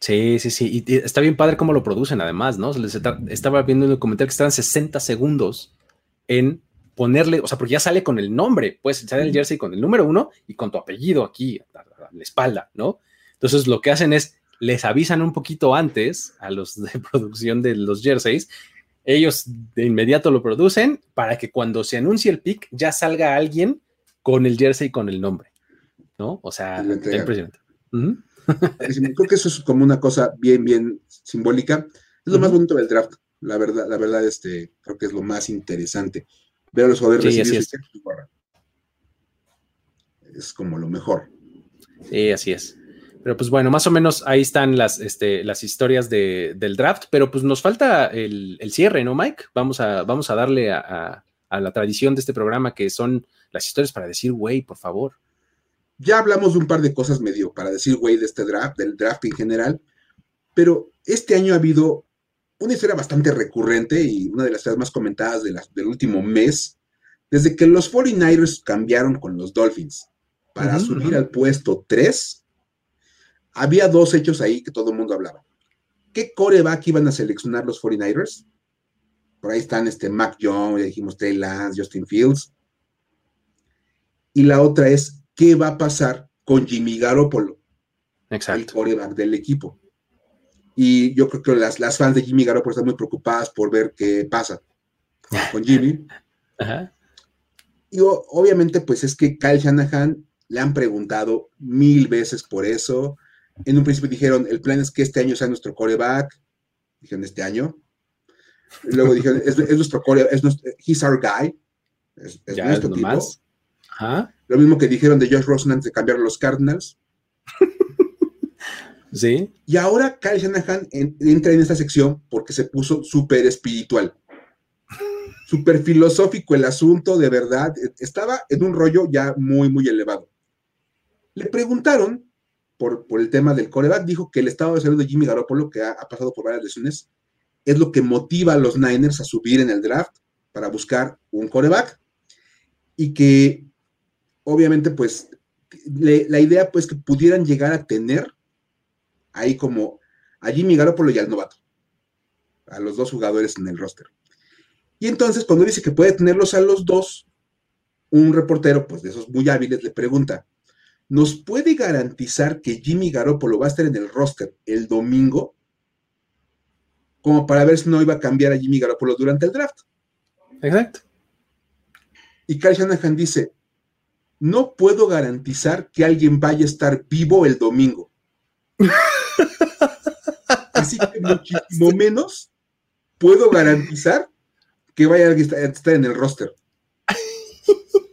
Sí, sí, sí. Y está bien padre cómo lo producen, además, ¿no? estaba viendo en el comentario que estaban 60 segundos en ponerle, o sea, porque ya sale con el nombre, puedes sale el jersey con el número uno y con tu apellido aquí a la espalda, ¿no? Entonces lo que hacen es, les avisan un poquito antes a los de producción de los jerseys ellos de inmediato lo producen para que cuando se anuncie el pick ya salga alguien con el jersey y con el nombre, ¿no? O sea, impresionante. Creo que eso es como una cosa bien, bien simbólica. Es lo más bonito del draft, la verdad, la verdad, este, creo que es lo más interesante. Ver a los jugadores sí, así es. es como lo mejor. Sí, así es. Pero pues bueno, más o menos ahí están las, este, las historias de, del draft, pero pues nos falta el, cierre, ¿no, Mike? Vamos a, vamos a darle a, la tradición de este programa que son las historias para decir, güey, por favor. Ya hablamos de un par de cosas medio para decir, güey, de este draft, del draft en general, pero este año ha habido una historia bastante recurrente y una de las más comentadas de del último mes, desde que los 49ers cambiaron con los Dolphins para subir al puesto 3 había dos hechos ahí que todo el mundo hablaba. ¿Qué coreback iban a seleccionar los 49ers? Por ahí están este Mac Jones, ya dijimos Trey Lance, Justin Fields. Y la otra es, ¿qué va a pasar con Jimmy Garoppolo? Exacto. El coreback del equipo. Y yo creo que las, las fans de Jimmy Garoppolo están muy preocupadas por ver qué pasa con Jimmy. Y obviamente, pues es que Kyle Shanahan le han preguntado mil veces por eso. En un principio dijeron, el plan es que este año sea nuestro coreback. Dijeron, este año. luego dijeron, es, nuestro coreback, es nuestro, he's our guy. Es, nuestro tipo. Lo mismo que dijeron de Josh Rosen antes de cambiar los Cardinals. sí. Y ahora Kyle Shanahan entra en esta sección porque se puso súper espiritual. Súper filosófico el asunto, de verdad. Estaba en un rollo ya muy, muy elevado. Le preguntaron por, el tema del coreback, dijo que el estado de salud de Jimmy Garoppolo, que ha, pasado por varias lesiones, es lo que motiva a los Niners a subir en el draft para buscar un coreback y que obviamente pues la idea pues que pudieran llegar a tener ahí como a Jimmy Garoppolo y al novato, a los dos jugadores en el roster. Y entonces cuando dice que puede tenerlos a los dos, un reportero pues de esos muy hábiles le pregunta, ¿nos puede garantizar que Jimmy Garoppolo va a estar en el roster el domingo? Como para ver si no iba a cambiar a Jimmy Garoppolo durante el draft. Exacto. Y Kyle Shanahan dice, no puedo garantizar que alguien vaya a estar vivo el domingo. Así que muchísimo menos puedo garantizar que vaya a estar en el roster.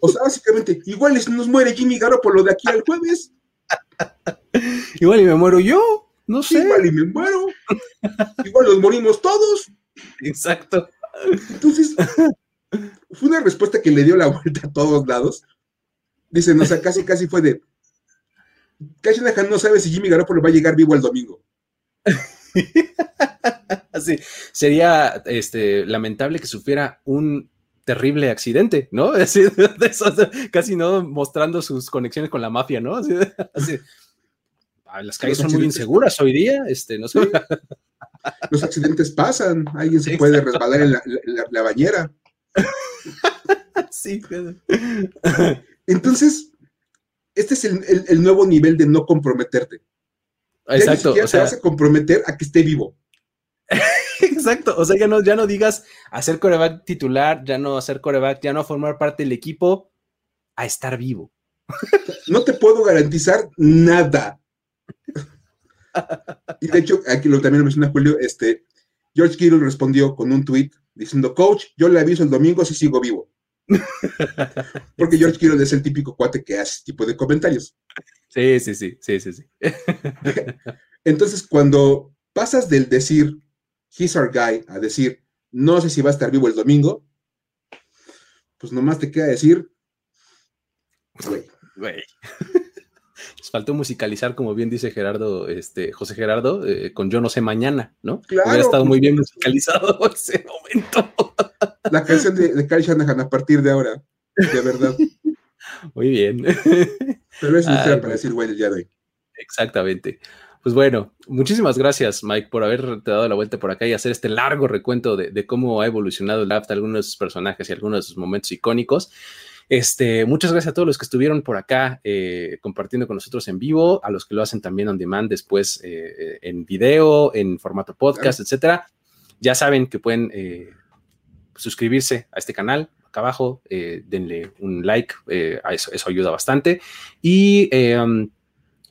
O sea, básicamente, igual nos muere Jimmy Garoppolo de aquí al jueves. Igual y me muero yo, no sé. Igual y me muero. Igual nos morimos todos. Exacto. Entonces, fue una respuesta que le dio la vuelta a todos lados. Dicen, o sea, casi, casi fue de. Casi no sabe si Jimmy Garoppolo va a llegar vivo el domingo. Sí, sería este, lamentable que sufriera un terrible accidente, ¿no? casi no mostrando sus conexiones con la mafia, ¿no? las calles son muy inseguras hoy día, este, no sé. Los accidentes pasan, alguien se puede resbalar en la, bañera. Sí. Entonces, este es el, nuevo nivel de no comprometerte. Exacto. Ya o sea, te vas a comprometer a que esté vivo. Exacto, o sea, ya no, ya no digas hacer coreback titular, ya no hacer coreback, ya no formar parte del equipo, a estar vivo. No te puedo garantizar nada. Y de hecho, aquí lo también lo menciona Julio, este, George Kittle respondió con un tweet diciendo, coach, yo le aviso el domingo si sigo vivo. Porque George Kittle es el típico cuate que hace tipo de comentarios. Sí, sí, sí, sí, sí, sí. Entonces, cuando pasas del decir, he's our guy, a decir, no sé si va a estar vivo el domingo, pues nomás te queda decir, güey. Güey. Les faltó musicalizar, como bien dice Gerardo, este, José Gerardo, eh, con Yo no sé mañana, ¿no? Claro. Hubiera estado muy bien musicalizado ese momento. La canción de, de Kyle Shanahan a partir de ahora, de verdad. Muy bien. Pero eso es para decir, güey, el día de hoy. Exactamente. Pues bueno, muchísimas gracias, Mike, por haberte dado la vuelta por acá y hacer este largo recuento de, cómo ha evolucionado el draft, algunos de sus personajes y algunos de sus momentos icónicos. Este, muchas gracias a todos los que estuvieron por acá eh, compartiendo con nosotros en vivo, a los que lo hacen también on demand después eh, en video, en formato podcast, etcétera. Ya saben que pueden eh, suscribirse a este canal, acá abajo, denle un like, eso, eso, ayuda bastante. Y um,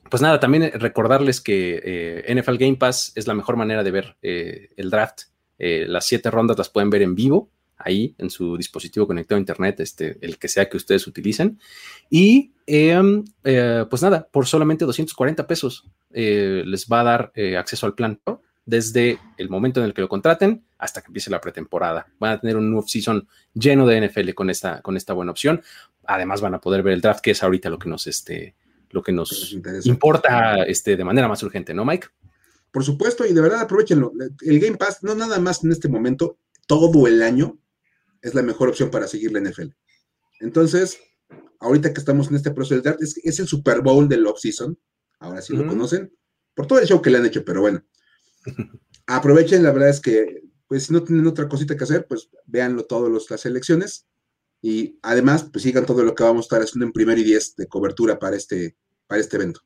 pues nada, también recordarles que NFL Game Pass es la mejor manera de ver el draft. las siete rondas las pueden ver en vivo ahí en su dispositivo conectado a internet, este, el que sea que ustedes utilicen. Y em, eh, pues nada, por solamente 240 pesos eh, les va a dar eh, acceso al plan desde el momento en el que lo contraten hasta que empiece la pretemporada. Van a tener un nuevo season lleno de NFL con esta, con esta buena opción. Además van a poder ver el draft, que es ahorita lo que nos, este, lo que nos importa este, de manera más urgente, ¿no, Mike? Por supuesto, y de verdad aprovechenlo. El Game Pass, no nada más en este momento, todo el año es la mejor opción para seguir la NFL. Entonces, ahorita que estamos en este proceso del draft, es, el Super Bowl del off-season, ahora sí lo conocen, por todo el show que le han hecho, pero bueno, aprovechen, la verdad es que, pues si no tienen otra cosita que hacer, pues véanlo todas las elecciones y además, pues sigan todo lo que vamos a estar haciendo en primer y diez de cobertura para este, para este evento.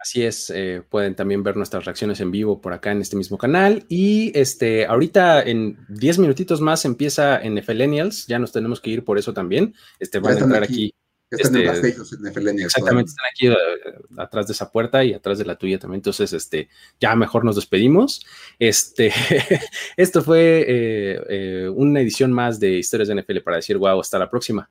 Así es, eh, pueden también ver nuestras reacciones en vivo por acá en este mismo canal. Y este, ahorita en 10 minutitos más empieza NFLenials, ya nos tenemos que ir por eso también. Este, van a entrar aquí. están en este, Exactamente, están aquí eh, atrás de esa puerta y atrás de la tuya también. Entonces, este, ya mejor nos despedimos. Este, esto fue eh, una edición más de Historias de NFL para decir wow, hasta la próxima.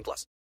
18 plus.